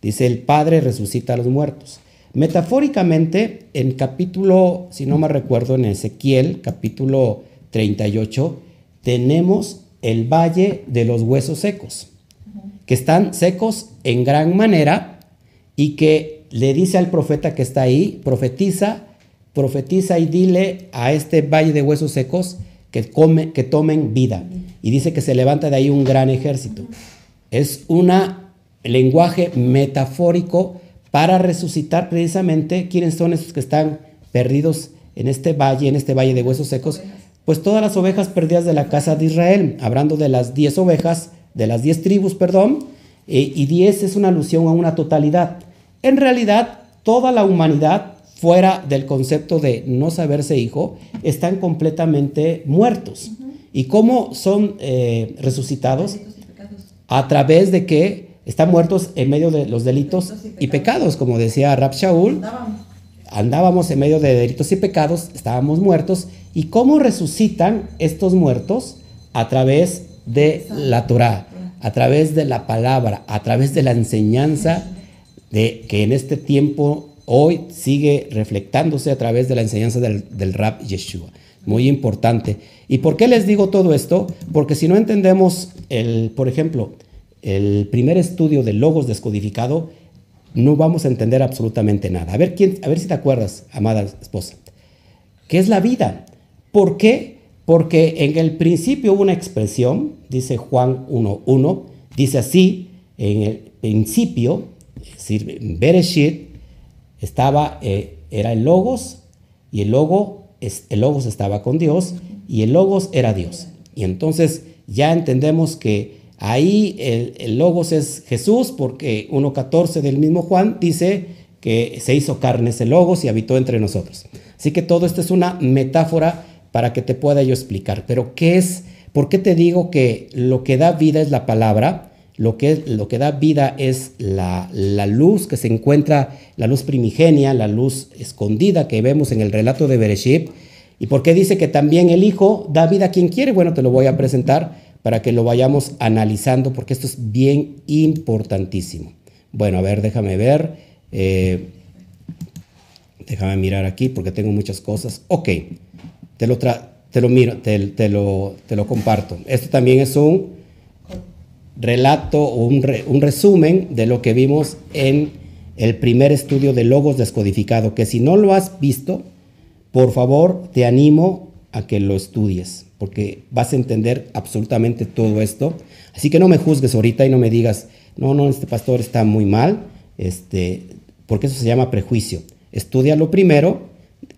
Dice, el Padre resucita a los muertos. Metafóricamente, en capítulo, si no me recuerdo, en Ezequiel, capítulo 38, tenemos el valle de los huesos secos, que están secos en gran manera y que le dice al profeta que está ahí, profetiza, profetiza y dile a este valle de huesos secos que, come, que tomen vida. Y dice que se levanta de ahí un gran ejército. Es un lenguaje metafórico para resucitar precisamente quiénes son esos que están perdidos en este valle, en este valle de huesos secos, pues todas las ovejas perdidas de la casa de Israel, hablando de las diez ovejas, de las diez tribus, perdón, eh, y diez es una alusión a una totalidad. En realidad, toda la humanidad, fuera del concepto de no saberse hijo, están completamente muertos. ¿Y cómo son eh, resucitados? A través de que están muertos en medio de los delitos y pecados, como decía Rab Shaul. Andábamos en medio de delitos y pecados, estábamos muertos. ¿Y cómo resucitan estos muertos? A través de la Torah, a través de la palabra, a través de la enseñanza de que en este tiempo hoy sigue reflectándose a través de la enseñanza del, del Rab Yeshua. Muy importante. ¿Y por qué les digo todo esto? Porque si no entendemos, el, por ejemplo, el primer estudio de logos descodificado, no vamos a entender absolutamente nada. A ver, quién, a ver si te acuerdas, amada esposa. ¿Qué es la vida? ¿Por qué? Porque en el principio hubo una expresión, dice Juan 1.1, dice así, en el principio, decir, Bereshit, estaba, eh, era el logos, y el, logo, el logos estaba con Dios, y el logos era Dios. Y entonces ya entendemos que Ahí el, logos es Jesús, porque 1.14 del mismo Juan dice que se hizo carne ese logos y habitó entre nosotros. Así que todo esto es una metáfora para que te pueda yo explicar. Pero ¿qué es? ¿Por qué te digo que lo que da vida es la palabra? Lo que, lo que da vida es la, la, luz que se encuentra, la luz primigenia, la luz escondida que vemos en el relato de Bereshit. ¿Y por qué dice que también el Hijo da vida a quien quiere? Bueno, te lo voy a presentar para que lo vayamos analizando, porque esto es bien importantísimo. Bueno, a ver, déjame ver. Eh, déjame mirar aquí porque tengo muchas cosas. Ok, te lo, te lo miro, te, lo, te lo comparto. Esto también es un relato o un, un resumen de lo que vimos en el primer estudio de logos descodificado, que si no lo has visto, por favor, te animo a que lo estudies porque vas a entender absolutamente todo esto. Así que no me juzgues ahorita y no me digas, no, no, este pastor está muy mal, este, porque eso se llama prejuicio. Estudialo primero,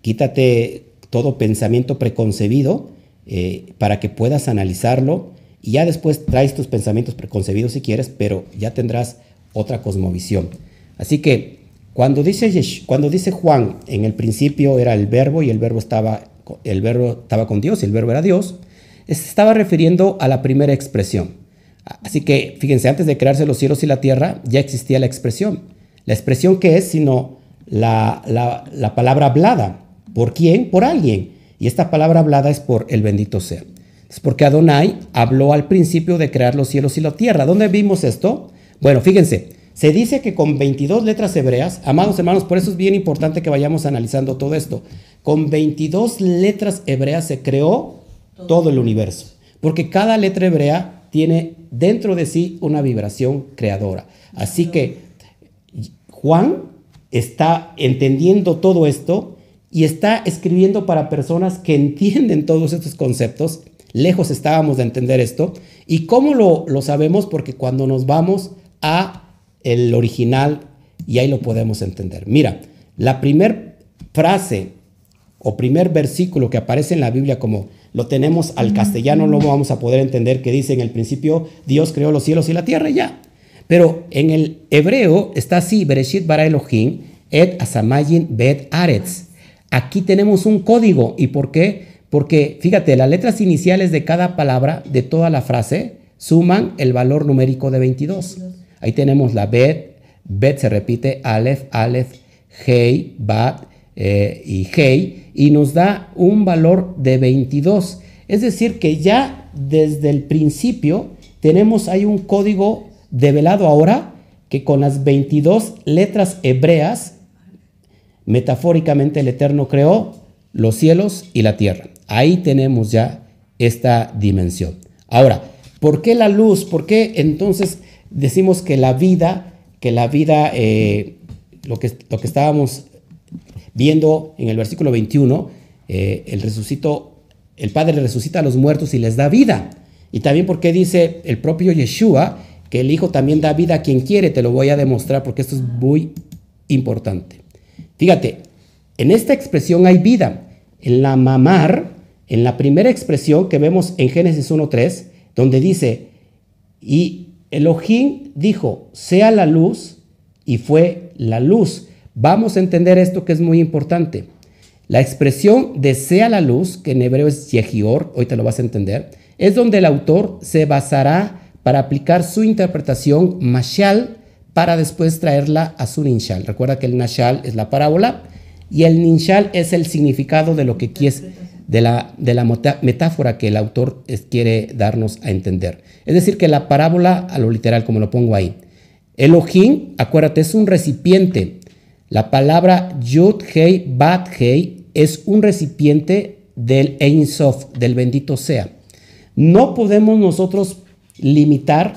quítate todo pensamiento preconcebido eh, para que puedas analizarlo y ya después traes tus pensamientos preconcebidos si quieres, pero ya tendrás otra cosmovisión. Así que cuando dice, cuando dice Juan, en el principio era el verbo y el verbo estaba el verbo estaba con Dios y el verbo era Dios, se estaba refiriendo a la primera expresión. Así que fíjense, antes de crearse los cielos y la tierra ya existía la expresión. La expresión que es sino la, la, palabra hablada. ¿Por quién? Por alguien. Y esta palabra hablada es por el bendito sea. Es porque Adonai habló al principio de crear los cielos y la tierra. ¿Dónde vimos esto? Bueno, fíjense, se dice que con 22 letras hebreas, amados hermanos, por eso es bien importante que vayamos analizando todo esto. Con 22 letras hebreas se creó todo el universo, porque cada letra hebrea tiene dentro de sí una vibración creadora. Así que Juan está entendiendo todo esto y está escribiendo para personas que entienden todos estos conceptos. Lejos estábamos de entender esto. ¿Y cómo lo, lo sabemos? Porque cuando nos vamos a el original y ahí lo podemos entender. Mira, la primer frase o primer versículo que aparece en la Biblia como lo tenemos al castellano, lo vamos a poder entender que dice en el principio Dios creó los cielos y la tierra ya. Pero en el hebreo está así, Bereshit bara Elohim et asamayin bet aretz. Aquí tenemos un código. ¿Y por qué? Porque fíjate, las letras iniciales de cada palabra de toda la frase suman el valor numérico de 22. Ahí tenemos la Bet, Bet se repite, Aleph, Aleph, Hei, Bat eh, y Hei, y nos da un valor de 22. Es decir, que ya desde el principio tenemos ahí un código develado ahora que con las 22 letras hebreas, metafóricamente el Eterno creó los cielos y la tierra. Ahí tenemos ya esta dimensión. Ahora, ¿por qué la luz? ¿Por qué entonces decimos que la vida, que la vida, eh, lo, que, lo que estábamos viendo en el versículo 21, eh, el resucito, el Padre resucita a los muertos y les da vida. Y también porque dice el propio Yeshua que el Hijo también da vida a quien quiere, te lo voy a demostrar porque esto es muy importante. Fíjate, en esta expresión hay vida. En la mamar, en la primera expresión que vemos en Génesis 1.3, donde dice, y Elohim dijo, sea la luz, y fue la luz. Vamos a entender esto que es muy importante. La expresión de sea la luz, que en hebreo es Yehior, hoy te lo vas a entender, es donde el autor se basará para aplicar su interpretación mashal para después traerla a su ninshal. Recuerda que el nashal es la parábola y el ninshal es el significado de lo que quieres, de la, metáfora que el autor quiere darnos a entender. Es decir, que la parábola, a lo literal, como lo pongo ahí, Elohim, acuérdate, es un recipiente. La palabra Yud Hei Bat Hei es un recipiente del Ein Sof, del bendito sea. No podemos nosotros limitar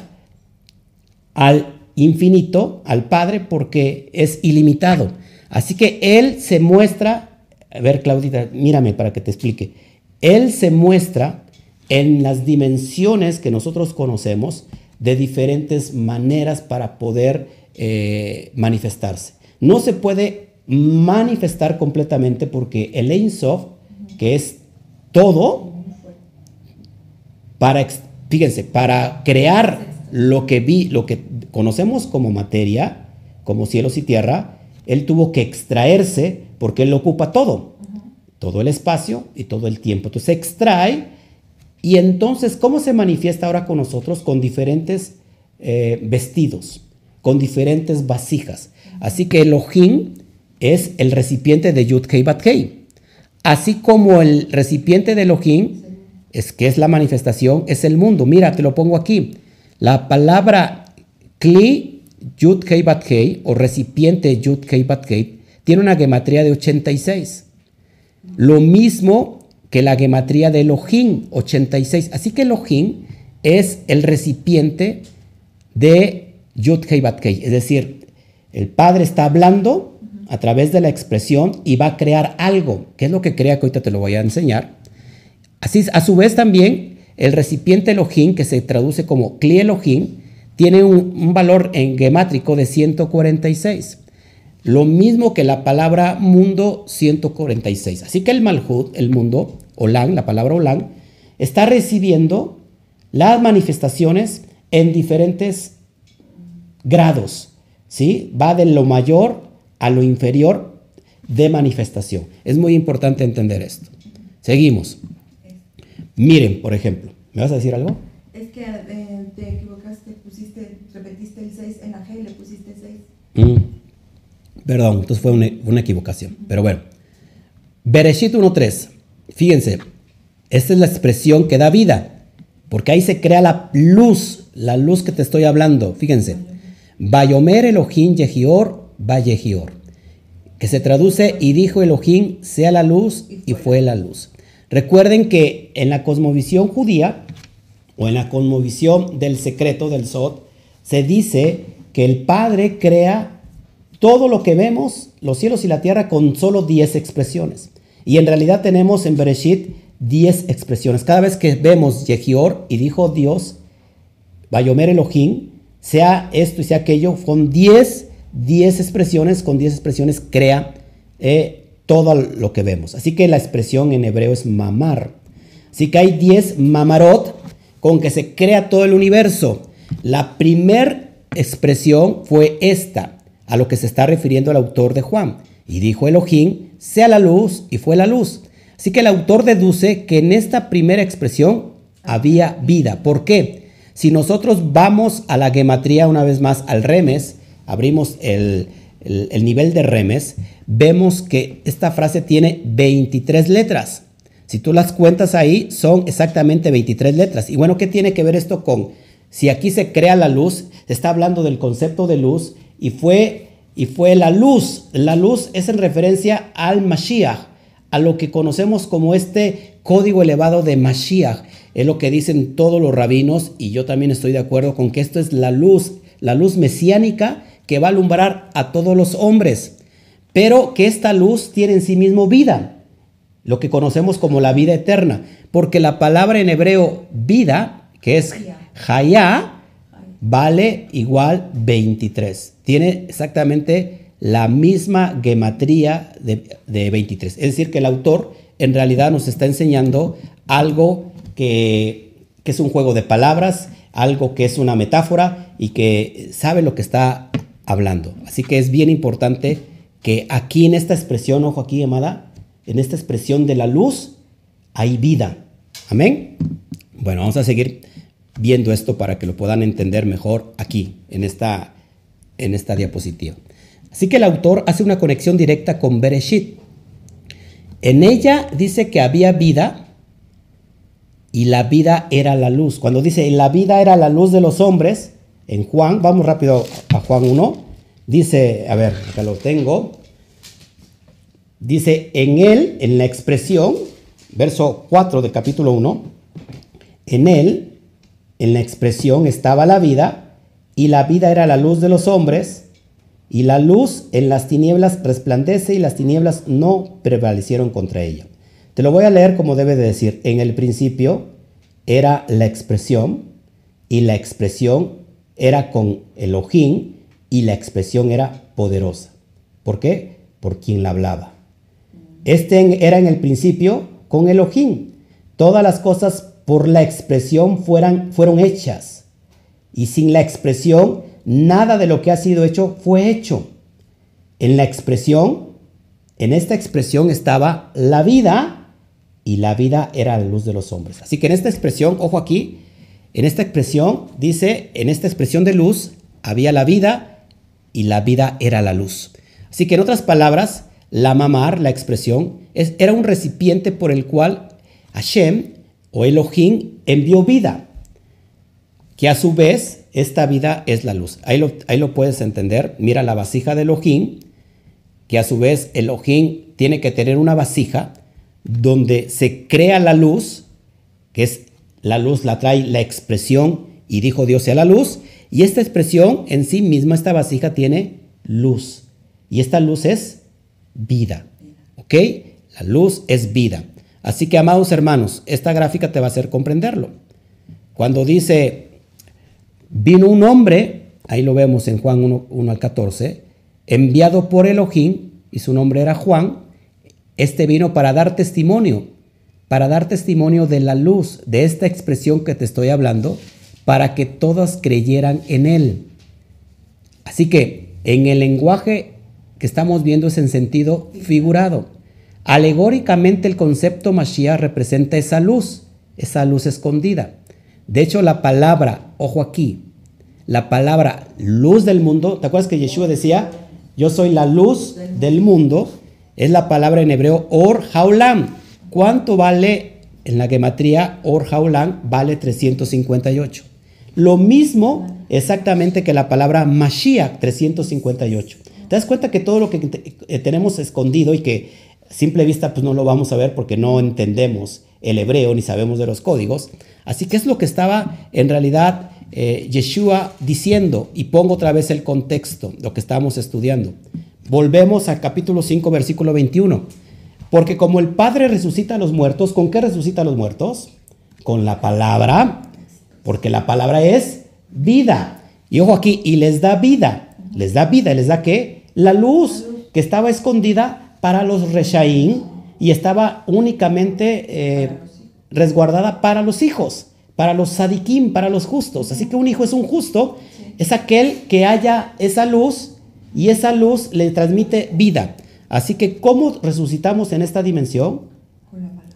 al infinito, al Padre, porque es ilimitado. Así que Él se muestra, a ver Claudita, mírame para que te explique, Él se muestra en las dimensiones que nosotros conocemos de diferentes maneras para poder eh, manifestarse. No se puede manifestar completamente porque el Ein Sof, que es todo, para, fíjense, para crear lo que vi, lo que conocemos como materia, como cielos y tierra, él tuvo que extraerse porque él ocupa todo, todo el espacio y todo el tiempo. Entonces se extrae y entonces, ¿cómo se manifiesta ahora con nosotros? Con diferentes eh, vestidos, con diferentes vasijas. Así que Elohim es el recipiente de Yud Kei Bat Kei. Así como el recipiente de Elohim es que es la manifestación, es el mundo. Mira, te lo pongo aquí. La palabra Kli Yud Kei Bat o recipiente Yud Kei Bat tiene una gematría de 86. Lo mismo que la gematría de Elohim, 86. Así que Elohim es el recipiente de Yud Kei Bat. Es decir, el Padre está hablando a través de la expresión y va a crear algo. ¿Qué es lo que crea? Que ahorita te lo voy a enseñar. Así, a su vez también, el recipiente Elohim, que se traduce como Kli Elohim, tiene un, valor en gemátrico de 146. Lo mismo que la palabra mundo 146. Así que el Malhut, el mundo, Olam, la palabra Olam, está recibiendo las manifestaciones en diferentes grados. ¿sí? Va de lo mayor a lo inferior de manifestación. Es muy importante entender esto. Seguimos. Miren, por ejemplo, ¿me vas a decir algo? Es que eh, te equivocaste, pusiste, repetiste el 6 en la G y le pusiste 6. Mm. Perdón, entonces fue una, equivocación. Pero bueno. Bereshit 1.3. Fíjense, esta es la expresión que da vida. Porque ahí se crea la luz, la luz que te estoy hablando. Fíjense. Bayomer Elohim Yehior, Yehior. Que se traduce y dijo Elohim, sea la luz y fue la luz. Recuerden que en la cosmovisión judía o en la cosmovisión del secreto del Sod, se dice que el Padre crea todo lo que vemos, los cielos y la tierra, con solo 10 expresiones. Y en realidad tenemos en Bereshit 10 expresiones. Cada vez que vemos Yehior y dijo Dios, Bayomer Elohim, sea esto y sea aquello, con 10, 10 expresiones, con 10 expresiones crea eh, todo lo que vemos. Así que la expresión en hebreo es mamar. Así que hay 10 mamarot con que se crea todo el universo. La primera expresión fue esta, a lo que se está refiriendo el autor de Juan. Y dijo Elohim, sea la luz, y fue la luz. Así que el autor deduce que en esta primera expresión había vida. ¿Por qué? Si nosotros vamos a la gematría una vez más, al remes, abrimos el, el, nivel de remes, vemos que esta frase tiene 23 letras. Si tú las cuentas ahí, son exactamente 23 letras. Y bueno, ¿qué tiene que ver esto con si aquí se crea la luz? Está hablando del concepto de luz y fue, y fue la luz. La luz es en referencia al Mashiach, a lo que conocemos como este código elevado de Mashiach. Es lo que dicen todos los rabinos y yo también estoy de acuerdo con que esto es la luz, la luz mesiánica que va a alumbrar a todos los hombres, pero que esta luz tiene en sí mismo vida lo que conocemos como la vida eterna, porque la palabra en hebreo vida, que es Hayá, vale igual 23. Tiene exactamente la misma gematría de, 23. Es decir, que el autor en realidad nos está enseñando algo que, que es un juego de palabras, algo que es una metáfora y que sabe lo que está hablando. Así que es bien importante que aquí en esta expresión, ojo aquí, amada, en esta expresión de la luz hay vida. Amén. Bueno, vamos a seguir viendo esto para que lo puedan entender mejor aquí, en esta, en esta diapositiva. Así que el autor hace una conexión directa con Bereshit. En ella dice que había vida y la vida era la luz. Cuando dice la vida era la luz de los hombres, en Juan, vamos rápido a Juan 1, dice, a ver, acá lo tengo, Dice, en él, en la expresión, verso 4 del capítulo 1, en él, en la expresión estaba la vida, y la vida era la luz de los hombres, y la luz en las tinieblas resplandece y las tinieblas no prevalecieron contra ella. Te lo voy a leer como debe de decir. En el principio era la expresión, y la expresión era con Elohim, y la expresión era poderosa. ¿Por qué? Por quien la hablaba. Este era en el principio con Elohim. Todas las cosas por la expresión fueron hechas. Y sin la expresión, nada de lo que ha sido hecho fue hecho. En la expresión, en esta expresión estaba la vida y la vida era la luz de los hombres. Así que en esta expresión, ojo aquí, en esta expresión dice, en esta expresión de luz había la vida y la vida era la luz. Así que en otras palabras, la mamar, la expresión, es, era un recipiente por el cual Hashem o Elohim envió vida, que a su vez esta vida es la luz. Ahí lo, ahí lo puedes entender. Mira la vasija de Elohim, que a su vez Elohim tiene que tener una vasija donde se crea la luz, que es la luz la trae la expresión y dijo Dios sea la luz, y esta expresión en sí misma, esta vasija tiene luz. Y esta luz es vida. ¿Ok? La luz es vida. Así que, amados hermanos, esta gráfica te va a hacer comprenderlo. Cuando dice, vino un hombre, ahí lo vemos en Juan 1, al 14, enviado por Elohim, y su nombre era Juan, este vino para dar testimonio, para dar testimonio de la luz, de esta expresión que te estoy hablando, para que todas creyeran en él. Así que en el lenguaje que estamos viendo es en sentido figurado. Alegóricamente el concepto Mashiach representa esa luz, esa luz escondida. De hecho, la palabra, ojo aquí, la palabra luz del mundo, ¿te acuerdas que Yeshua decía, yo soy la luz del mundo? Es la palabra en hebreo Or Haulam. ¿Cuánto vale en la gematría Or Haulam? Vale 358. Lo mismo exactamente que la palabra Mashiach, 358. Te das cuenta que todo lo que eh, tenemos escondido y que simple vista pues no lo vamos a ver porque no entendemos el hebreo ni sabemos de los códigos. Así que es lo que estaba en realidad eh, Yeshua diciendo y pongo otra vez el contexto, lo que estamos estudiando. Volvemos al capítulo 5, versículo 21. Porque como el Padre resucita a los muertos, ¿con qué resucita a los muertos? Con la palabra, porque la palabra es vida. Y ojo aquí, y les da vida. ¿Les da vida? ¿Les da qué? La luz que estaba escondida para los reshaín y estaba únicamente eh, resguardada para los hijos, para los sadikim, para los justos. Así que un hijo es un justo, es aquel que haya esa luz y esa luz le transmite vida. Así que, ¿cómo resucitamos en esta dimensión?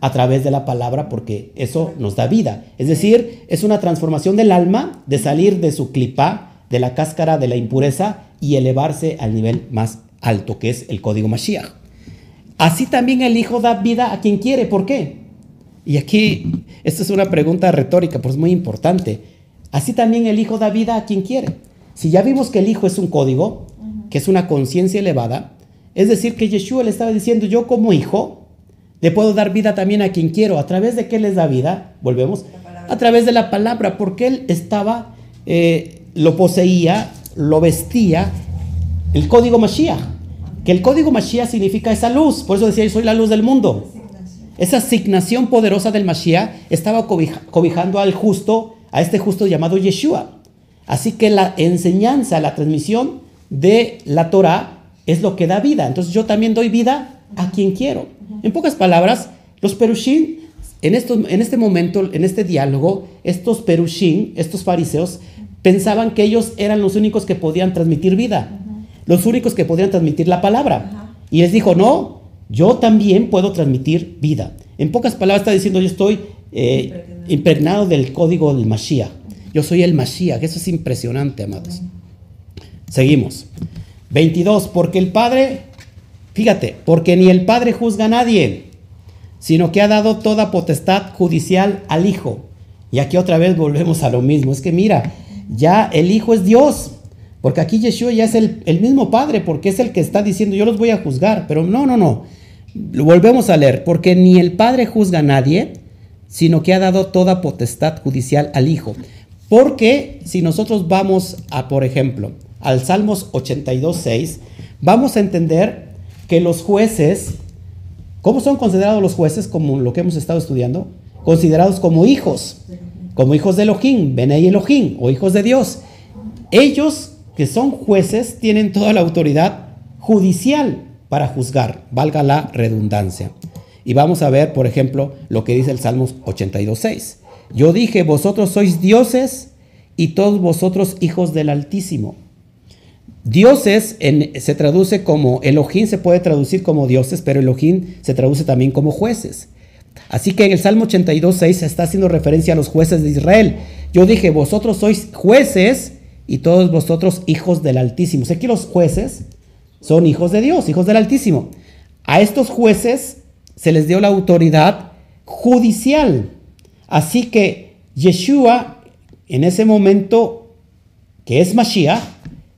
A través de la palabra, porque eso nos da vida. Es decir, es una transformación del alma de salir de su clipa, de la cáscara de la impureza y elevarse al nivel más alto, que es el código Mashiach. Así también el Hijo da vida a quien quiere. ¿Por qué? Y aquí, esta es una pregunta retórica, pero es muy importante. Así también el Hijo da vida a quien quiere. Si ya vimos que el Hijo es un código, que es una conciencia elevada, es decir, que Yeshua le estaba diciendo, yo como hijo, le puedo dar vida también a quien quiero. ¿A través de qué les da vida? Volvemos. A través de la palabra, porque él estaba, eh, lo poseía, lo vestía, el código Mashiach. Que el código Mashiach significa esa luz. Por eso decía, yo soy la luz del mundo. Esa asignación poderosa del Mashiach estaba cobijando al justo, a este justo llamado Yeshua. Así que la enseñanza, la transmisión de la Torah es lo que da vida. Entonces yo también doy vida a quien quiero. En pocas palabras, los perushim, en, en este momento, en este diálogo, estos perushim, estos fariseos, pensaban que ellos eran los únicos que podían transmitir vida, los únicos que podían transmitir la palabra. Y les dijo, no, yo también puedo transmitir vida. En pocas palabras está diciendo, yo estoy eh, impregnado del código del Mashiach. Yo soy el Mashiach. Eso es impresionante, amados. Seguimos. 22. Porque el Padre, fíjate, porque ni el Padre juzga a nadie, sino que ha dado toda potestad judicial al Hijo. Y aquí otra vez volvemos a lo mismo. Es que mira, ya el Hijo es Dios. Porque aquí Yeshua ya es el, el, mismo Padre, porque es el que está diciendo, yo los voy a juzgar. Pero no, no, no. Lo volvemos a leer. Porque ni el Padre juzga a nadie, sino que ha dado toda potestad judicial al Hijo. Porque si nosotros vamos a, por ejemplo, al Salmos 82.6, vamos a entender que los jueces, ¿cómo son considerados los jueces? Como lo que hemos estado estudiando, considerados como hijos, como hijos de Elohim, Benei Elohim, o hijos de Dios. Ellos que son jueces tienen toda la autoridad judicial para juzgar, valga la redundancia. Y vamos a ver, por ejemplo, lo que dice el Salmos 82.6. Yo dije, vosotros sois dioses y todos vosotros hijos del Altísimo. Dioses se traduce como, Elohim se puede traducir como dioses, pero Elohim se traduce también como jueces. Así que en el Salmo 82, 6 se está haciendo referencia a los jueces de Israel. Yo dije, vosotros sois jueces y todos vosotros hijos del Altísimo. Sé que los jueces son hijos de Dios, hijos del Altísimo. A estos jueces se les dio la autoridad judicial. Así que Yeshua, en ese momento, que es Mashiach,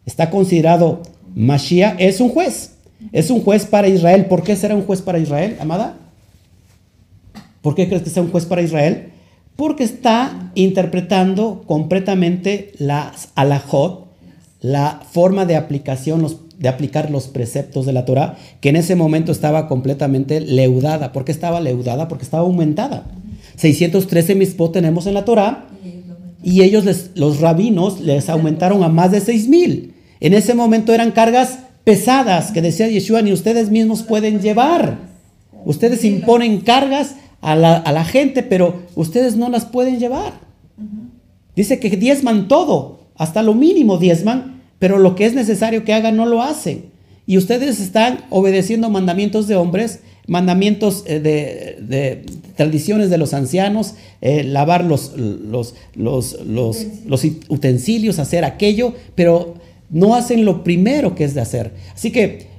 está considerado Mashiach, es un juez. Es un juez para Israel. ¿Por qué será un juez para Israel, amada? ¿Por qué crees que sea un juez para Israel? Porque está interpretando completamente las alajot, la forma de aplicación, de aplicar los preceptos de la Torah, que en ese momento estaba completamente leudada. ¿Por qué estaba leudada? Porque estaba aumentada. 613 mispot tenemos en la Torah y ellos, los rabinos, les aumentaron a más de 6000. En ese momento eran cargas pesadas que decía Yeshua, ni ustedes mismos pueden llevar. Ustedes imponen cargas a la, gente, pero ustedes no las pueden llevar. Dice que diezman todo, hasta lo mínimo diezman, pero lo que es necesario que hagan no lo hacen. Y ustedes están obedeciendo mandamientos de hombres, mandamientos eh, de, tradiciones de los ancianos, eh, lavar los, los, los, los, utensilios, hacer aquello, pero no hacen lo primero que es de hacer. Así que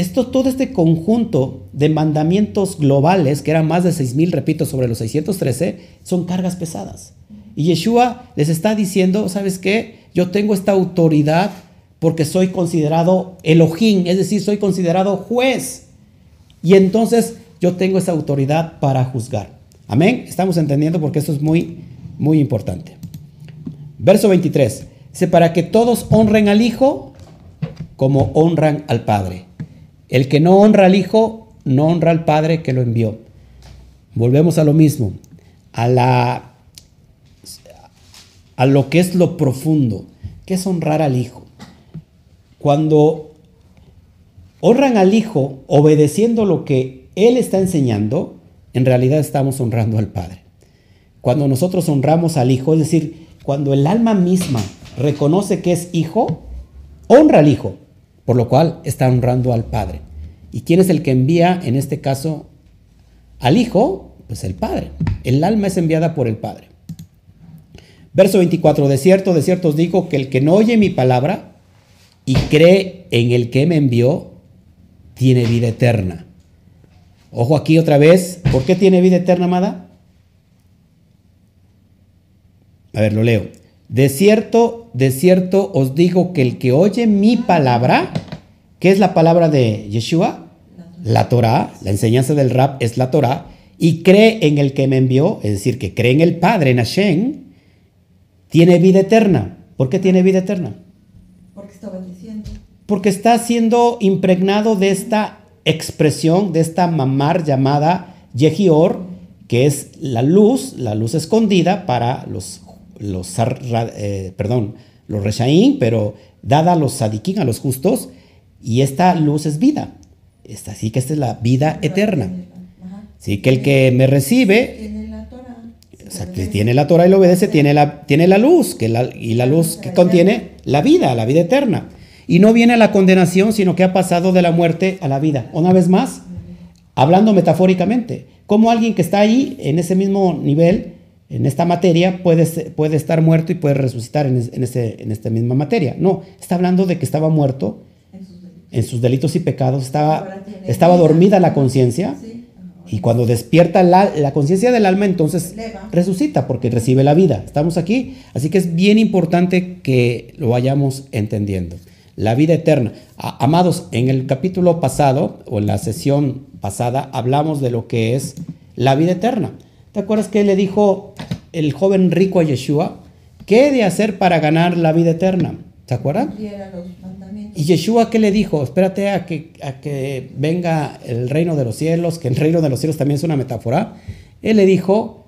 esto, todo este conjunto de mandamientos globales, que eran más de 6.000, repito, sobre los 613, son cargas pesadas. Y Yeshua les está diciendo, ¿sabes qué? Yo tengo esta autoridad porque soy considerado Elohim, es decir, soy considerado juez. Y entonces yo tengo esa autoridad para juzgar. Amén. Estamos entendiendo porque eso es muy, muy importante. Verso 23. Dice, para que todos honren al Hijo como honran al Padre. El que no honra al Hijo, no honra al Padre que lo envió. Volvemos a lo mismo, a, la, a lo que es lo profundo, que es honrar al Hijo. Cuando honran al Hijo obedeciendo lo que Él está enseñando, en realidad estamos honrando al Padre. Cuando nosotros honramos al Hijo, es decir, cuando el alma misma reconoce que es hijo, honra al hijo, por lo cual está honrando al padre. ¿Y quién es el que envía, en este caso, al hijo? Pues el padre. El alma es enviada por el padre. Verso 24, de cierto, de cierto os digo que el que no oye mi palabra y cree en el que me envió, tiene vida eterna. Ojo aquí otra vez. ¿Por qué tiene vida eterna, amada? A ver, lo leo. De cierto, de cierto os digo que el que oye mi palabra, ¿qué es la palabra de Yeshua? La Torah, la enseñanza del rap es la Torah, y cree en el que me envió, es decir, que cree en el Padre, en Hashem, tiene vida eterna. ¿Por qué tiene vida eterna? Porque está obedeciendo. Porque está siendo impregnado de esta expresión, de esta mamar llamada Yehior, que es la luz, la luz escondida para los, los, eh, perdón, los reshaín, pero dada a los sadiquín, a los justos, y esta luz es vida. Así que esta es la vida eterna. Así que el que me recibe, Tiene la Torah. o sea, que tiene la Torah y lo obedece, tiene la, tiene la luz, que la, y la luz que contiene la vida, la vida eterna. Y no viene a la condenación, sino que ha pasado de la muerte a la vida. Una vez más, hablando metafóricamente, como alguien que está ahí en ese mismo nivel, en esta materia, puede, puede estar muerto y puede resucitar en, es- en ese, en esta misma materia. No, está hablando de que estaba muerto En sus delitos. en sus delitos y pecados, estaba, estaba dormida la conciencia. Sí. Y cuando despierta la, la conciencia del alma, entonces Eleva. resucita porque recibe la vida. Estamos aquí. Así que es bien importante que lo vayamos entendiendo. La vida eterna. A- amados, en el capítulo pasado o en la sesión pasada hablamos de lo que es la vida eterna. ¿Te acuerdas que le dijo el joven rico a Yeshua? ¿Qué he de hacer para ganar la vida eterna? ¿Se acuerdan? Cumpliera los mandamientos. ¿Y Yeshua qué le dijo? Espérate a que, a que venga el reino de los cielos, que el reino de los cielos también es una metáfora. Él le dijo,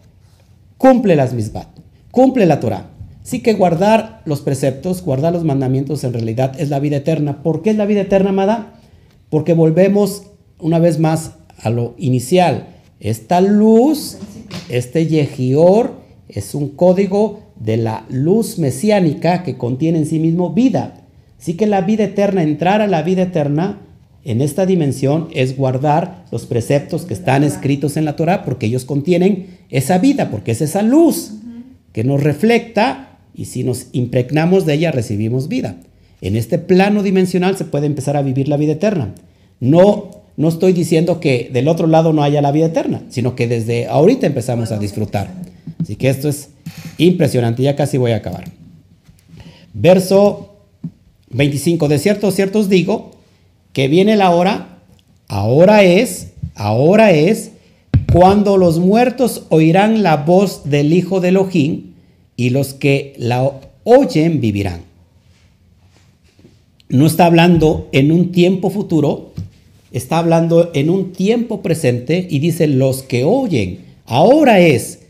cumple las misbat, cumple la Torah. Así que guardar los preceptos, guardar los mandamientos en realidad es la vida eterna. ¿Por qué es la vida eterna, amada? Porque volvemos una vez más a lo inicial. Esta luz, este Yehior, es un código de la luz mesiánica que contiene en sí mismo vida. Así que la vida eterna, entrar a la vida eterna en esta dimensión es guardar los preceptos que están escritos en la Torah porque ellos contienen esa vida, porque es esa luz que nos refleja y si nos impregnamos de ella recibimos vida. En este plano dimensional se puede empezar a vivir la vida eterna. No, no estoy diciendo que del otro lado no haya la vida eterna, sino que desde ahorita empezamos a disfrutar. Así que esto es impresionante, ya casi voy a acabar. Verso 25, de cierto, cierto os digo, que viene la hora, ahora es, ahora es, cuando los muertos oirán la voz del Hijo de Elohim y los que la oyen vivirán. No está hablando en un tiempo futuro, está hablando en un tiempo presente y dice los que oyen, ahora es,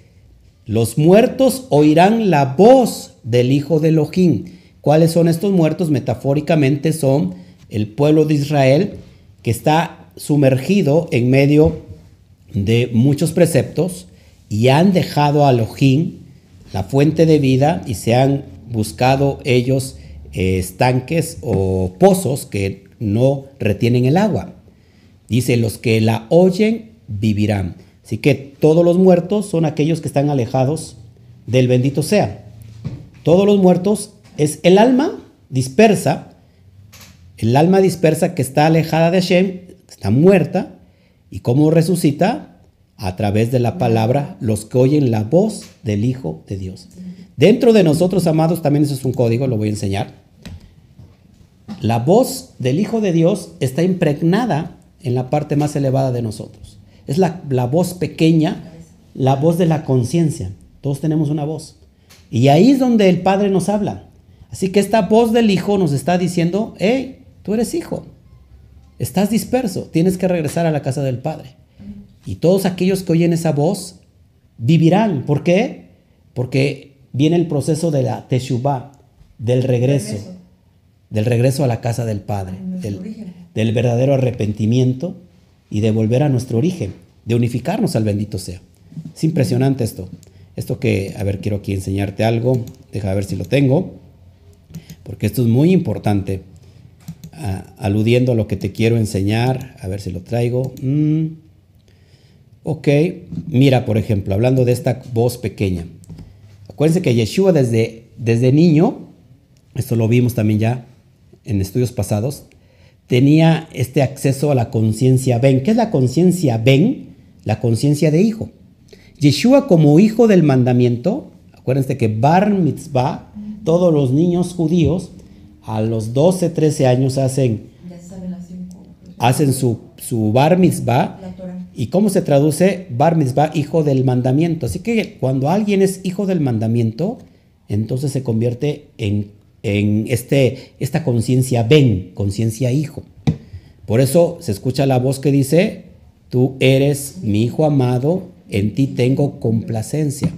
los muertos oirán la voz del Hijo de Elohim. ¿Cuáles son estos muertos? Metafóricamente son el pueblo de Israel que está sumergido en medio de muchos preceptos y han dejado a Elohim, la fuente de vida, y se han buscado ellos eh, estanques o pozos que no retienen el agua. Dice, los que la oyen vivirán. Así que todos los muertos son aquellos que están alejados del bendito sea. Todos los muertos es el alma dispersa, el alma dispersa que está alejada de Hashem, está muerta, y cómo resucita a través de la palabra los que oyen la voz del Hijo de Dios. Dentro de nosotros, amados, también eso es un código, lo voy a enseñar. La voz del Hijo de Dios está impregnada en la parte más elevada de nosotros. Es la, la voz pequeña, la voz de la conciencia. Todos tenemos una voz. Y ahí es donde el Padre nos habla. Así que esta voz del Hijo nos está diciendo, hey, tú eres hijo. Estás disperso, tienes que regresar a la casa del Padre. Y todos aquellos que oyen esa voz vivirán. ¿Por qué? Porque viene el proceso de la teshuvah, del regreso, Regreso. del regreso a la casa del Padre, del, origen. Del verdadero arrepentimiento y de volver a nuestro origen, de unificarnos al bendito sea. Es impresionante esto. Esto que, a ver, quiero aquí enseñarte algo. Deja ver si lo tengo. Porque esto es muy importante. Ah, aludiendo a lo que te quiero enseñar. A ver si lo traigo. Mm. Ok. Mira, por ejemplo, hablando de esta voz pequeña. Acuérdense que Yeshua desde, desde niño, esto lo vimos también ya en estudios pasados, tenía este acceso a la conciencia Ben. ¿Qué es la conciencia Ben? La conciencia de hijo. Yeshua como hijo del mandamiento, acuérdense que Bar Mitzvah, todos los niños judíos a los 12, 13 años hacen, hacen su, su Bar Mitzvah. ¿Y cómo se traduce Bar Mitzvah, hijo del mandamiento? Así que cuando alguien es hijo del mandamiento, entonces se convierte en, en este, esta conciencia Ben, conciencia hijo. Por eso se escucha la voz que dice, tú eres mi hijo amado, en ti tengo complacencia.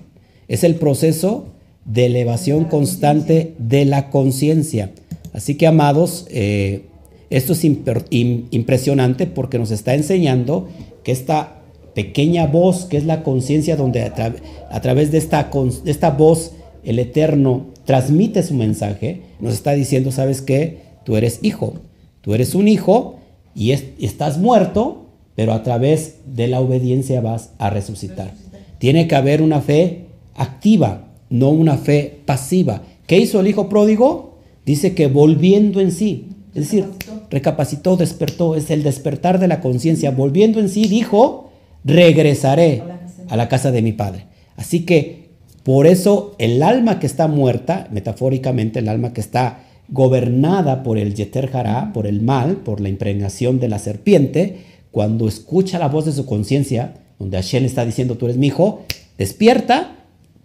Es el proceso de elevación constante de la conciencia. Así que, amados, eh, esto es impresionante porque nos está enseñando que esta pequeña voz, que es la conciencia, donde a, través de esta, de esta voz el Eterno transmite su mensaje, nos está diciendo, ¿sabes qué? Tú eres hijo, tú eres un hijo y estás muerto, pero a través de la obediencia vas a resucitar. Tiene que haber una fe activa, no una fe pasiva. ¿Qué hizo el hijo pródigo? Dice que volviendo en sí, es decir, recapacitó, despertó, es el despertar de la conciencia, volviendo en sí, dijo, regresaré a la casa de mi padre. Así que por eso el alma que está muerta, metafóricamente el alma que está gobernada por el Yeter Hará, por el mal, por la impregnación de la serpiente, cuando escucha la voz de su conciencia, donde Hashem está diciendo, tú eres mi hijo, despierta,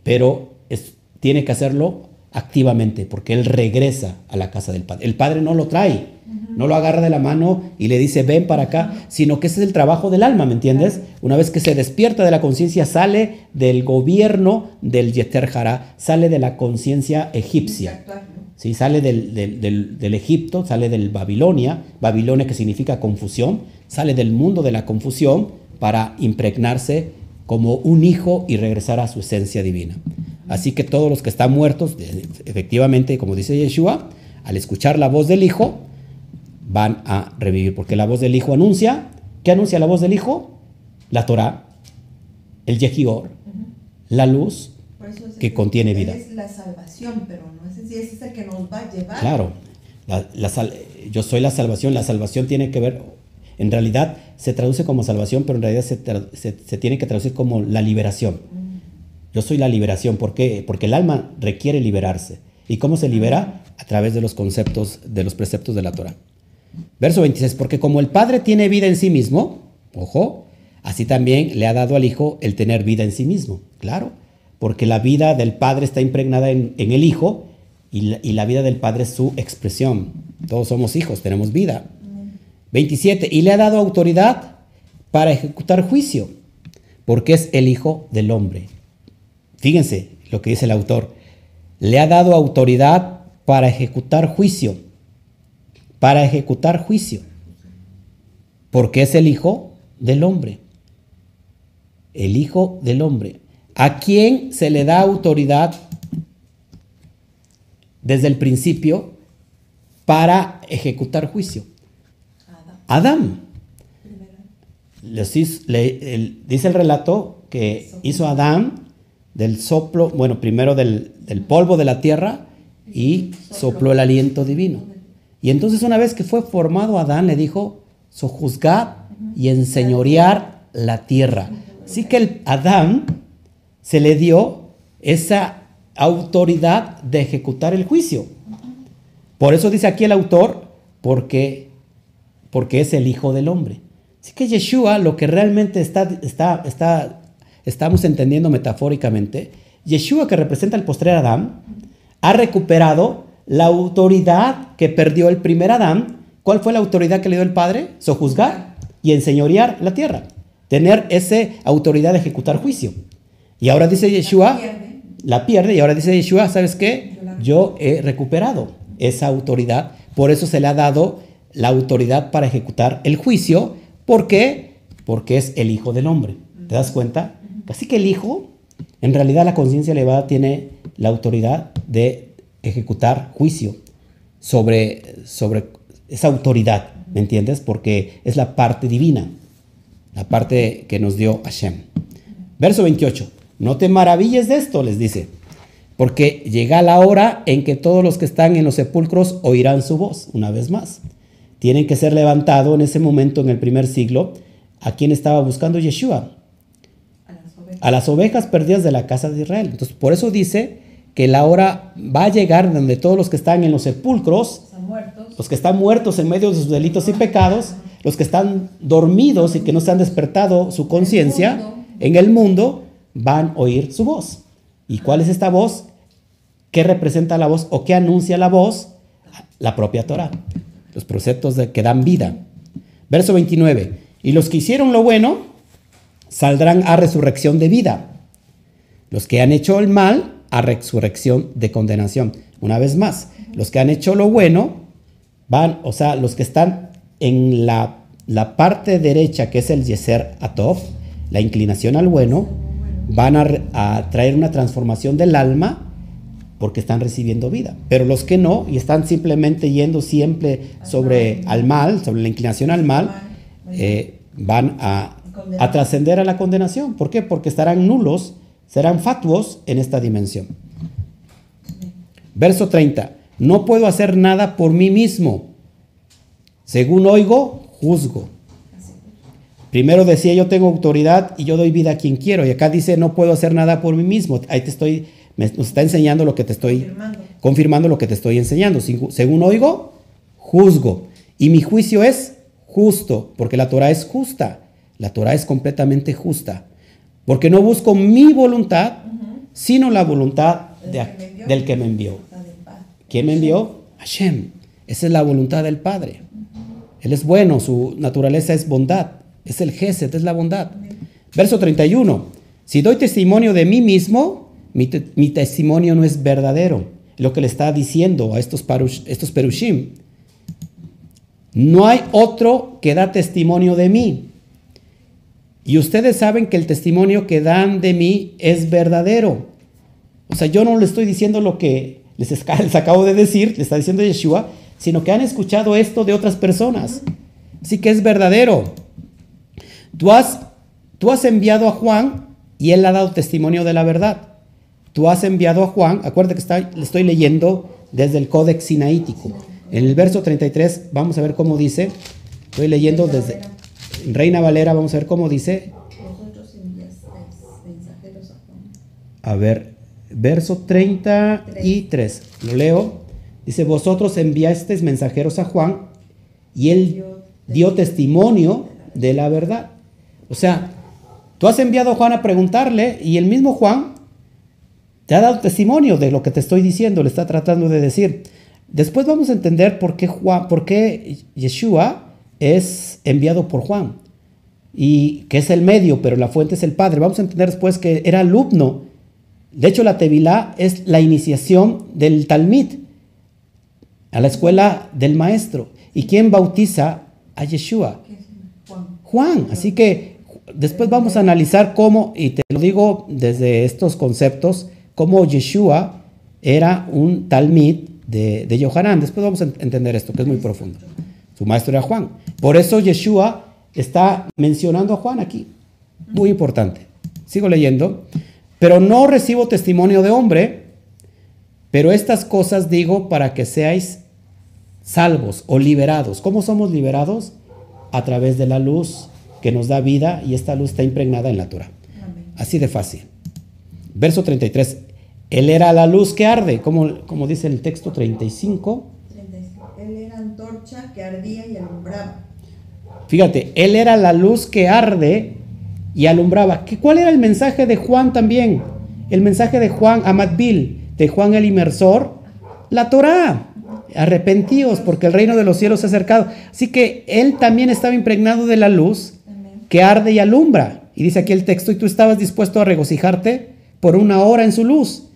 pero tiene que hacerlo activamente, porque él regresa a la casa del Padre. El Padre no lo trae, no lo agarra de la mano y le dice, ven para acá, sino que ese es el trabajo del alma, ¿me entiendes? Una vez que se despierta de la conciencia, sale del gobierno del Yeter Hará, sale de la conciencia egipcia. ¿sí? Sale del, del, Egipto, sale del Babilonia, Babilonia que significa confusión, sale del mundo de la confusión para impregnarse como un hijo y regresar a su esencia divina. Así que todos los que están muertos, efectivamente, como dice Yeshua, al escuchar la voz del Hijo, van a revivir, porque la voz del Hijo anuncia, ¿qué anuncia la voz del Hijo? La Torah, el Yehior, la luz que contiene vida. Es la salvación, pero no es es el que nos va a llevar. Claro, yo soy la salvación, la salvación tiene que ver, en realidad se traduce como salvación, pero en realidad se, se tiene que traducir como la liberación. Yo soy la liberación. ¿Por qué? Porque el alma requiere liberarse. ¿Y cómo se libera? A través de los conceptos, de los preceptos de la Torah. Verso 26, porque como el Padre tiene vida en sí mismo, ojo, así también le ha dado al Hijo el tener vida en sí mismo. Claro, porque la vida del Padre está impregnada en, el Hijo y la, vida del Padre es su expresión. Todos somos hijos, tenemos vida. 27, y le ha dado autoridad para ejecutar juicio, porque es el Hijo del Hombre. Fíjense lo que dice el autor. Le ha dado autoridad para ejecutar juicio. Para ejecutar juicio. Porque es el Hijo del Hombre. El Hijo del Hombre. ¿A quién se le da autoridad desde el principio para ejecutar juicio? Adán. dice el relato que hizo Adán del soplo, bueno, primero del, polvo de la tierra y sopló el aliento divino. Y entonces una vez que fue formado Adán, le dijo, sojuzgar y enseñorear la tierra. Así que el Adán se le dio esa autoridad de ejecutar el juicio. Por eso dice aquí el autor, porque, porque es el Hijo del Hombre. Así que Yeshua lo que realmente está, está, está estamos entendiendo metafóricamente, Yeshua, que representa el postrer Adán, ha recuperado la autoridad que perdió el primer Adán. ¿Cuál fue la autoridad que le dio el Padre? Sojuzgar y enseñorear la tierra. Tener esa autoridad de ejecutar juicio. Y ahora dice Yeshua, la pierde, y ahora dice Yeshua, ¿sabes qué? Yo he recuperado esa autoridad. Por eso se le ha dado la autoridad para ejecutar el juicio. ¿Por qué? Porque es el Hijo del Hombre. ¿Te das cuenta? Así que el Hijo, en realidad la conciencia elevada tiene la autoridad de ejecutar juicio sobre, sobre esa autoridad, ¿me entiendes? Porque es la parte divina, la parte que nos dio Hashem. Verso 28. No te maravilles de esto, les dice, porque llega la hora en que todos los que están en los sepulcros oirán su voz, una vez más. tienen que ser levantado en ese momento, en el primer siglo. ¿A quién estaba buscando Yeshua? A las ovejas. Perdidas de la casa de Israel. Entonces, por eso dice que la hora va a llegar donde todos los que están en los sepulcros, los que están muertos en medio de sus delitos y pecados, los que están dormidos y que no se han despertado su conciencia en el mundo, van a oír su voz. ¿Y cuál es esta voz? ¿Qué representa la voz o qué anuncia la voz? La propia Torah, los preceptos de, que dan vida. Verso 29. Y los que hicieron lo bueno saldrán a resurrección de vida. Los que han hecho el mal a resurrección de condenación. Una vez más, los que han hecho lo bueno van, o sea, los que están en la, la parte derecha, que es el Yeser Atov, la inclinación al bueno, van a, traer una transformación del alma porque están recibiendo vida. Pero los que no y están simplemente yendo siempre sobre al mal, sobre la inclinación al mal, eh, van a, a trascender a la condenación. ¿Por qué? Porque estarán nulos, serán fatuos en esta dimensión. Verso 30. No puedo hacer nada por mí mismo. Según oigo, juzgo. Primero decía yo tengo autoridad y yo doy vida a quien quiero. Y acá dice no puedo hacer nada por mí mismo. Ahí te estoy, me, nos está enseñando lo que te estoy, Confirmando. confirmando lo que te estoy enseñando. Según según oigo, juzgo. Y mi juicio es justo, porque la Torah es justa. La Torah es completamente justa. Porque no busco mi voluntad, sino la voluntad ¿Del de- que me envió? del que me envió. La del Padre. ¿Quién me envió? Hashem. Esa es la voluntad del Padre. Él es bueno, su naturaleza es bondad. Es el Gesed, es la bondad. Verso 31. Si doy testimonio de mí mismo, mi, te- mi testimonio no es verdadero. Lo que le está diciendo a estos, parush- estos perushim. No hay otro que da testimonio de mí. Y ustedes saben que el testimonio que dan de mí es verdadero. O sea, yo no le estoy diciendo lo que <laughs> les, acabo de decir, le está diciendo Yeshua, sino que han escuchado esto de otras personas. Así que es verdadero. Tú has, tú has enviado a Juan y él ha dado testimonio de la verdad. Tú has enviado a Juan, acuérdate que le estoy leyendo desde el Códex Sinaítico. En el verso 33, vamos a ver cómo dice. Estoy leyendo desde. Reina Valera, vamos a ver cómo dice. Vosotros enviasteis mensajeros a Juan. A ver, verso 33, lo leo. Dice, vosotros enviasteis mensajeros a Juan y él dio testimonio de la verdad. O sea, tú has enviado a Juan a preguntarle y el mismo Juan te ha dado testimonio de lo que te estoy diciendo, le está tratando de decir. Después vamos a entender por qué, Juan, por qué Yeshua es enviado por Juan y que es el medio, pero la fuente es el Padre. Vamos a entender después que era alumno. De hecho, la Tevilá es la iniciación del Talmid a la escuela del maestro. ¿Y quién bautiza a Yeshua? ¿Qué es Juan? Juan. Así que después vamos a analizar cómo, y te lo digo desde estos conceptos, cómo Yeshua era un Talmid de, de Yohanan. Después vamos a ent- entender esto, que es muy profundo. Su maestro era Juan. Por eso Yeshua está mencionando a Juan aquí. Muy importante. Sigo leyendo. Pero no recibo testimonio de hombre, pero estas cosas digo para que seáis salvos o liberados. ¿Cómo somos liberados? A través de la luz que nos da vida y esta luz está impregnada en la Torah. Así de fácil. Verso 33. Él era la luz que arde, como, como dice el texto 35. 35. Antorcha que ardía y alumbraba. Fíjate, él era la luz que arde y alumbraba. ¿Qué, ¿Cuál era el mensaje de Juan también? El mensaje de Juan Amadbil, de Juan el Inmersor, la Torá. Arrepentíos porque el reino de los cielos se ha acercado. Así que él también estaba impregnado de la luz que arde y alumbra. Y dice aquí el texto, y tú estabas dispuesto a regocijarte por una hora en su luz,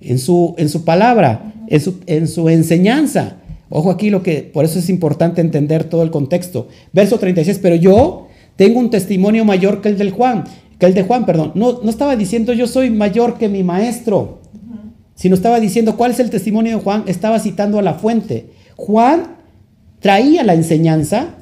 en su, en su palabra, en su, en su enseñanza. Ojo aquí lo que, por eso es importante entender todo el contexto. Verso 36, pero yo tengo un testimonio mayor que el del Juan, que el de Juan, perdón. No, no estaba diciendo yo soy mayor que mi maestro, sino estaba diciendo cuál es el testimonio de Juan, estaba citando a la fuente. Juan traía la enseñanza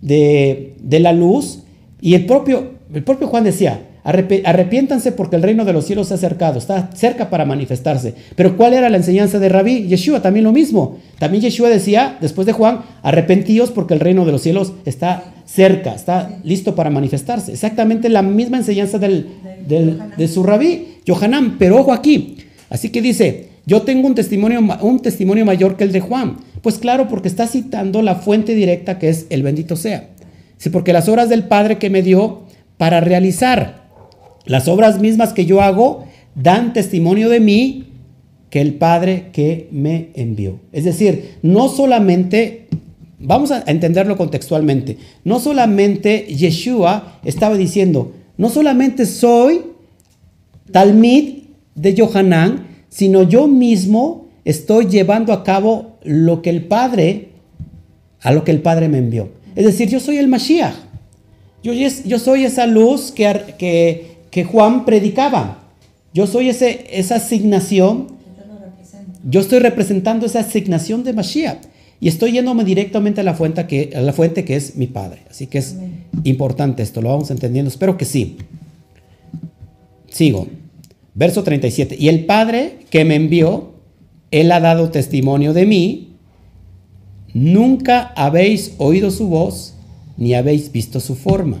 de, de la luz y el propio, el propio Juan decía, arrepiéntanse porque el reino de los cielos se ha acercado, está cerca para manifestarse. Pero ¿cuál era la enseñanza de Rabí? Yeshua también lo mismo. También Yeshua decía, después de Juan, arrepentíos porque el reino de los cielos está cerca, está listo para manifestarse. Exactamente la misma enseñanza del, de su Rabí, Yohanan. Pero ojo aquí, así que dice, yo tengo un testimonio, un testimonio mayor que el de Juan. Pues claro, porque está citando la fuente directa que es el bendito sea. Sí, porque las obras del Padre que me dio para realizar las obras mismas que yo hago dan testimonio de mí que el Padre que me envió. Es decir, no solamente, vamos a entenderlo contextualmente, no solamente Yeshua estaba diciendo, no solamente soy Talmid de Johanán, sino yo mismo estoy llevando a cabo lo que el Padre, a lo que el Padre me envió. Es decir, yo soy el Mashiach. Yo, yo soy esa luz que, que, que, Juan predicaba. Yo soy ese, esa asignación. Yo estoy representando esa asignación de Mashiach. Y estoy yéndome directamente a la fuente que, a la fuente que es mi Padre. Así que es importante esto, lo vamos entendiendo. Espero que sí. Sigo. Verso 37. Y el Padre que me envió, Él ha dado testimonio de mí Nunca habéis oído su voz, ni habéis visto su forma.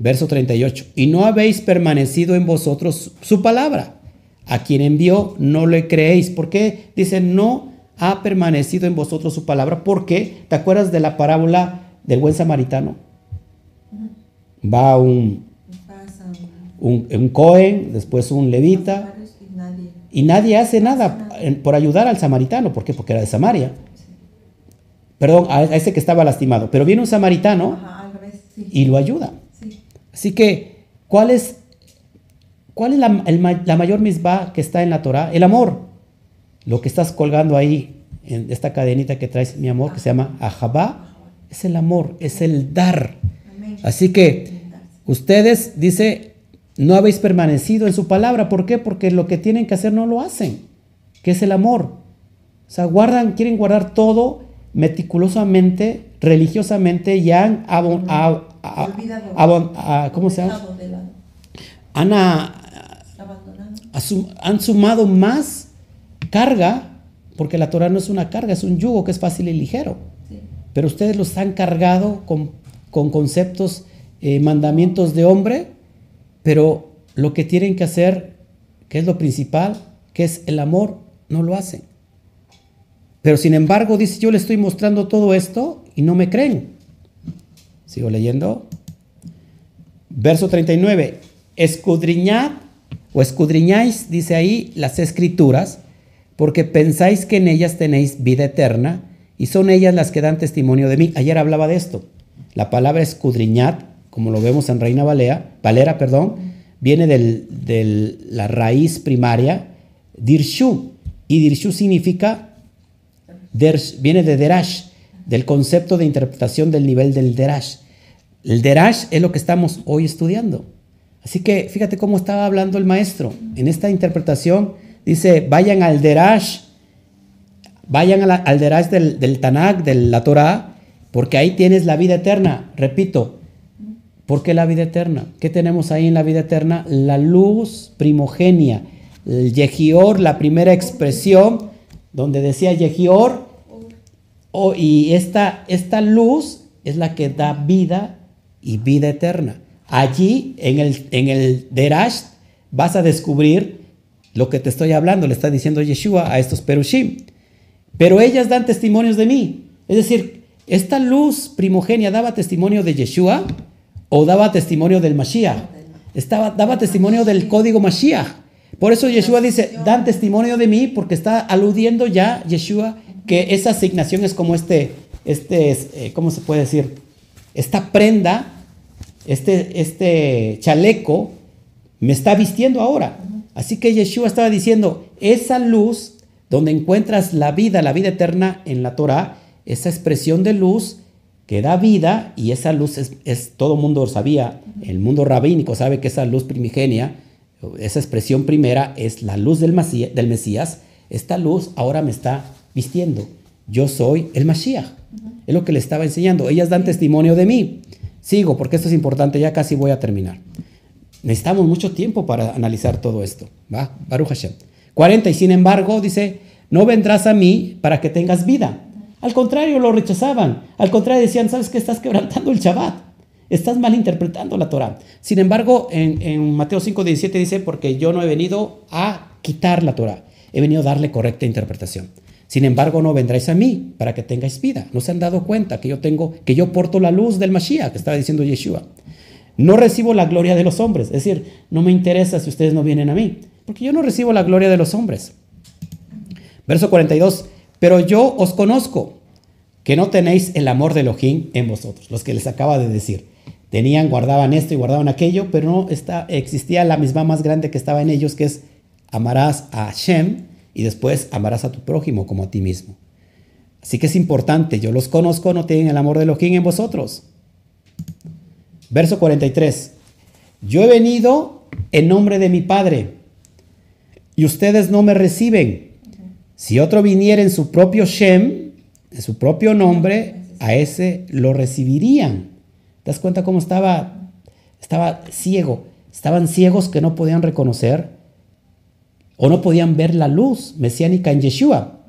Verso 38. Y no habéis permanecido en vosotros su palabra. A quien envió no le creéis. ¿Por qué? Dice, no ha permanecido en vosotros su palabra. ¿Por qué? ¿Te acuerdas de la parábola del buen samaritano? Va un, un, un Cohen, después un levita, y nadie hace nada por ayudar al samaritano. ¿Por qué? Porque era de Samaria perdón, a ese que estaba lastimado, pero viene un samaritano y lo ayuda. Así que, ¿cuál es, cuál es la, la mayor misbah que está en la Torah? El amor. Lo que estás colgando ahí en esta cadenita que traes, mi amor, que se llama Ahabá, es el amor, es el dar. Así que ustedes, dice, no habéis permanecido en su palabra. ¿Por qué? Porque lo que tienen que hacer no lo hacen, que es el amor. O sea, guardan, quieren guardar todo meticulosamente, religiosamente y han ¿cómo se llama? Han, han sumado más carga, porque la Torah no es una carga, es un yugo que es fácil y ligero. Pero ustedes los han cargado con, con conceptos, eh, mandamientos de hombre, pero lo que tienen que hacer, que es lo principal, que es el amor, no lo hacen. Pero sin embargo, dice, yo le estoy mostrando todo esto y no me creen. Sigo leyendo. Verso 39. Escudriñad o escudriñáis, dice ahí, las escrituras, porque pensáis que en ellas tenéis vida eterna y son ellas las que dan testimonio de mí. Ayer hablaba de esto. La palabra escudriñad, como lo vemos en Reina Valera, Valera, perdón, viene de la raíz primaria dirshu. Y dirshu significa viene de Derash, del concepto de interpretación del nivel del Derash. El Derash es lo que estamos hoy estudiando. Así que fíjate cómo estaba hablando el maestro. En esta interpretación dice, vayan al Derash, vayan al Derash del, del Tanakh, de la Torah, porque ahí tienes la vida eterna. Repito, ¿por qué la vida eterna? ¿Qué tenemos ahí en la vida eterna? La luz primogenia, el Yehior, la primera expresión donde decía Yehior, oh, y esta, esta luz es la que da vida y vida eterna. Allí, en el, en el Derash, vas a descubrir lo que te estoy hablando, le está diciendo Yeshua a estos Perushim. Pero ellas dan testimonios de mí. Es decir, esta luz primogenia daba testimonio de Yeshua o daba testimonio del Mashiach. Estaba, daba testimonio del código Mashiach. Por eso Yeshua dice, dan testimonio de mí, porque está aludiendo ya Yeshua que esa asignación es como este, este eh, ¿cómo se puede decir? Esta prenda, este, este chaleco, me está vistiendo ahora. Así que Yeshua estaba diciendo, esa luz donde encuentras la vida, la vida eterna en la Torah, esa expresión de luz que da vida, y esa luz es, es todo mundo sabía, el mundo rabínico sabe que esa luz primigenia, esa expresión primera es la luz del, del Mesías. Esta luz ahora me está vistiendo. Yo soy el Mashiach. Es lo que le estaba enseñando. Ellas dan testimonio de mí. Sigo, porque esto es importante, ya casi voy a terminar. necesitamos mucho tiempo para analizar todo esto. ¿va? Baruch Hashem. 40. Y sin embargo, dice, no vendrás a mí para que tengas vida. Al contrario, lo rechazaban. Al contrario, decían, ¿sabes que Estás quebrantando el Shabbat. Estás malinterpretando la Torah. Sin embargo, en, en Mateo 5, 17 dice, porque yo no he venido a quitar la Torah. He venido a darle correcta interpretación. Sin embargo, no vendráis a mí para que tengáis vida. No se han dado cuenta que yo tengo, que yo porto la luz del Mashiach, que estaba diciendo Yeshua. No recibo la gloria de los hombres. Es decir, no me interesa si ustedes no vienen a mí, porque yo no recibo la gloria de los hombres. Verso 42. Pero yo os conozco, que no tenéis el amor de Elohim en vosotros. Los que les acaba de decir. Tenían, guardaban esto y guardaban aquello, pero no está, existía la misma más grande que estaba en ellos, que es amarás a Hashem y después amarás a tu prójimo como a ti mismo. Así que es importante, yo los conozco, no tienen el amor de Elohim en vosotros. Verso 43. Yo he venido en nombre de mi Padre y ustedes no me reciben. Si otro viniera en su propio Shem, en su propio nombre, a ese lo recibirían. ¿Te das cuenta cómo estaba? Estaba ciego. Estaban ciegos que no podían reconocer o no podían ver la luz mesiánica en Yeshua.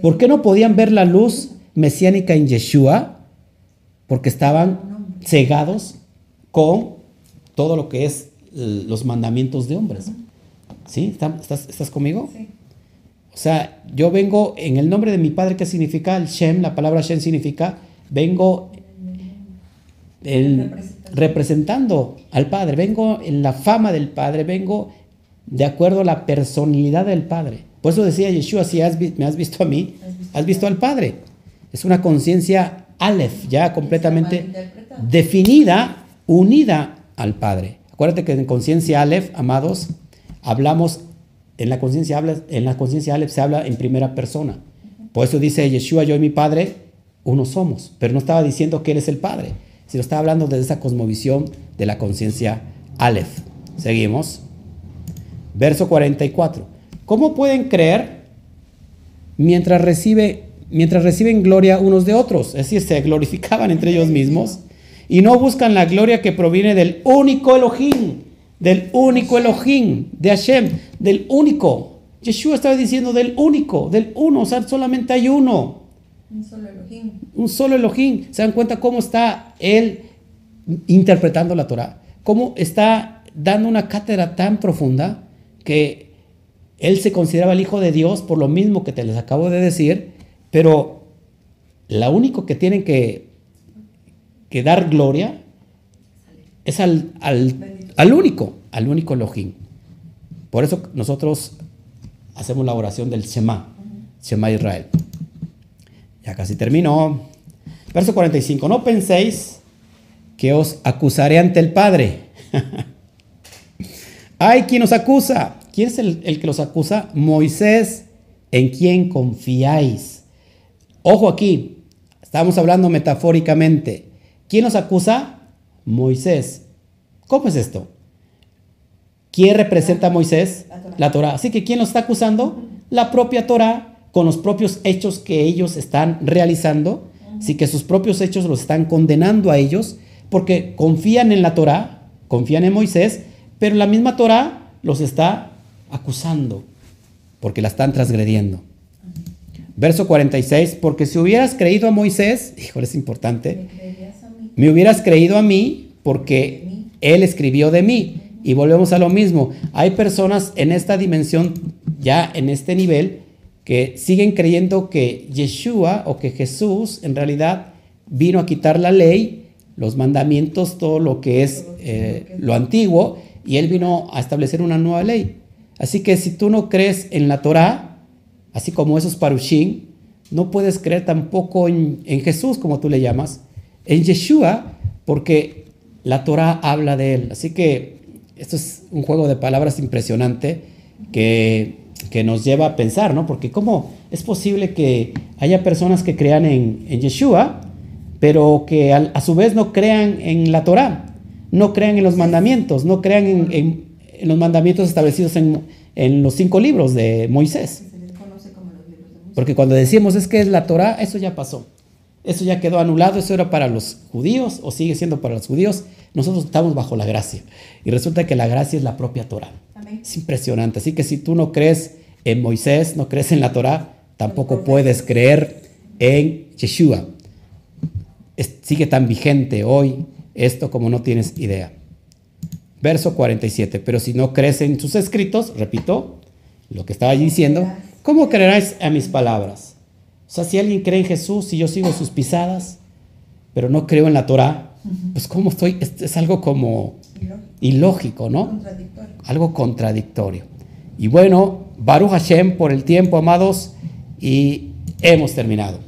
¿Por qué no podían ver la luz mesiánica en Yeshua? Porque estaban cegados con todo lo que es los mandamientos de hombres. ¿Sí? ¿Estás, ¿Estás, conmigo? Sí. O sea, yo vengo en el nombre de mi padre, ¿qué significa? El Shem, la palabra Shem significa, vengo representando al Padre, vengo en la fama del Padre, vengo de acuerdo a la personalidad del Padre. Por eso decía Yeshua, si me has visto a mí, has visto al Padre. Es una conciencia Aleph, ya completamente definida, unida al Padre. Acuérdate que en conciencia Aleph, amados, hablamos, en la conciencia en la conciencia Aleph se habla en primera persona. Por eso dice Yeshua, yo y mi Padre, uno somos. Pero no estaba diciendo que Él es el Padre, sino estaba hablando de esa cosmovisión de la conciencia Aleph. Seguimos. Verso 44. ¿Cómo pueden creer mientras, recibe, mientras reciben gloria unos de otros? Es decir, se glorificaban entre ellos mismos y no buscan la gloria que proviene del único Elohim, del único Elohim, de Hashem, del único. Yeshua estaba diciendo del único, del uno, o sea, solamente hay uno. Un solo Elohim. Un solo Elohim. ¿Se dan cuenta cómo está él interpretando la Torah? Cómo está dando una cátedra tan profunda que él se consideraba el Hijo de Dios por lo mismo que te les acabo de decir, pero lo único que tienen que, que dar gloria es al, al, único, al único Elohim. Por eso nosotros hacemos la oración del Shema, Shema Israel. Ya casi terminó. Verso 45, no penséis que os acusaré ante el Padre. <laughs> Hay quien nos acusa. ¿Quién es el, que los acusa? Moisés, en quien confiáis. Ojo aquí, estamos hablando metafóricamente. ¿Quién nos acusa? Moisés. ¿Cómo es esto? ¿Quién representa a Moisés? La Torah. Así que ¿quién nos está acusando? La propia Torah con los propios hechos que ellos están realizando. Así que sus propios hechos los están condenando a ellos porque confían en la Torah, confían en Moisés, pero la misma Torah los está acusando porque la están transgrediendo. Verso 46, porque si hubieras creído a Moisés, híjole, es importante, me hubieras creído a mí porque él escribió de mí. Y volvemos a lo mismo, hay personas en esta dimensión, ya en este nivel, que siguen creyendo que Yeshua o que Jesús en realidad vino a quitar la ley, los mandamientos, todo lo que es eh, lo antiguo, y Él vino a establecer una nueva ley. Así que si tú no crees en la Torah, así como esos parushim, no puedes creer tampoco en, Jesús, como tú le llamas, en Yeshua, porque la Torah habla de Él. Así que esto es un juego de palabras impresionante que, que nos lleva a pensar, ¿no? Porque ¿cómo es posible que haya personas que crean en, en Yeshua, pero que a, su vez no crean en la Torah? No crean en los mandamientos, no crean en, los mandamientos establecidos en, los cinco libros de Moisés. Porque cuando decimos es que es la Torah, eso ya pasó. Eso ya quedó anulado, eso era para los judíos o sigue siendo para los judíos. Nosotros estamos bajo la gracia. Y resulta que la gracia es la propia Torah. Es impresionante. Así que si tú no crees en Moisés, no crees en la Torah, tampoco puedes creer en Yeshua. sigue tan vigente hoy esto como no tienes idea. Verso 47. Pero si no crees en sus escritos, repito lo que estaba diciendo, ¿cómo creerás a mis palabras? O sea, si alguien cree en Jesús y yo sigo sus pisadas, pero no creo en la Torah, pues ¿cómo estoy? Es, algo como ilógico, ¿no? Algo contradictorio. Y bueno, Baruch Hashem por el tiempo, amados, y hemos terminado.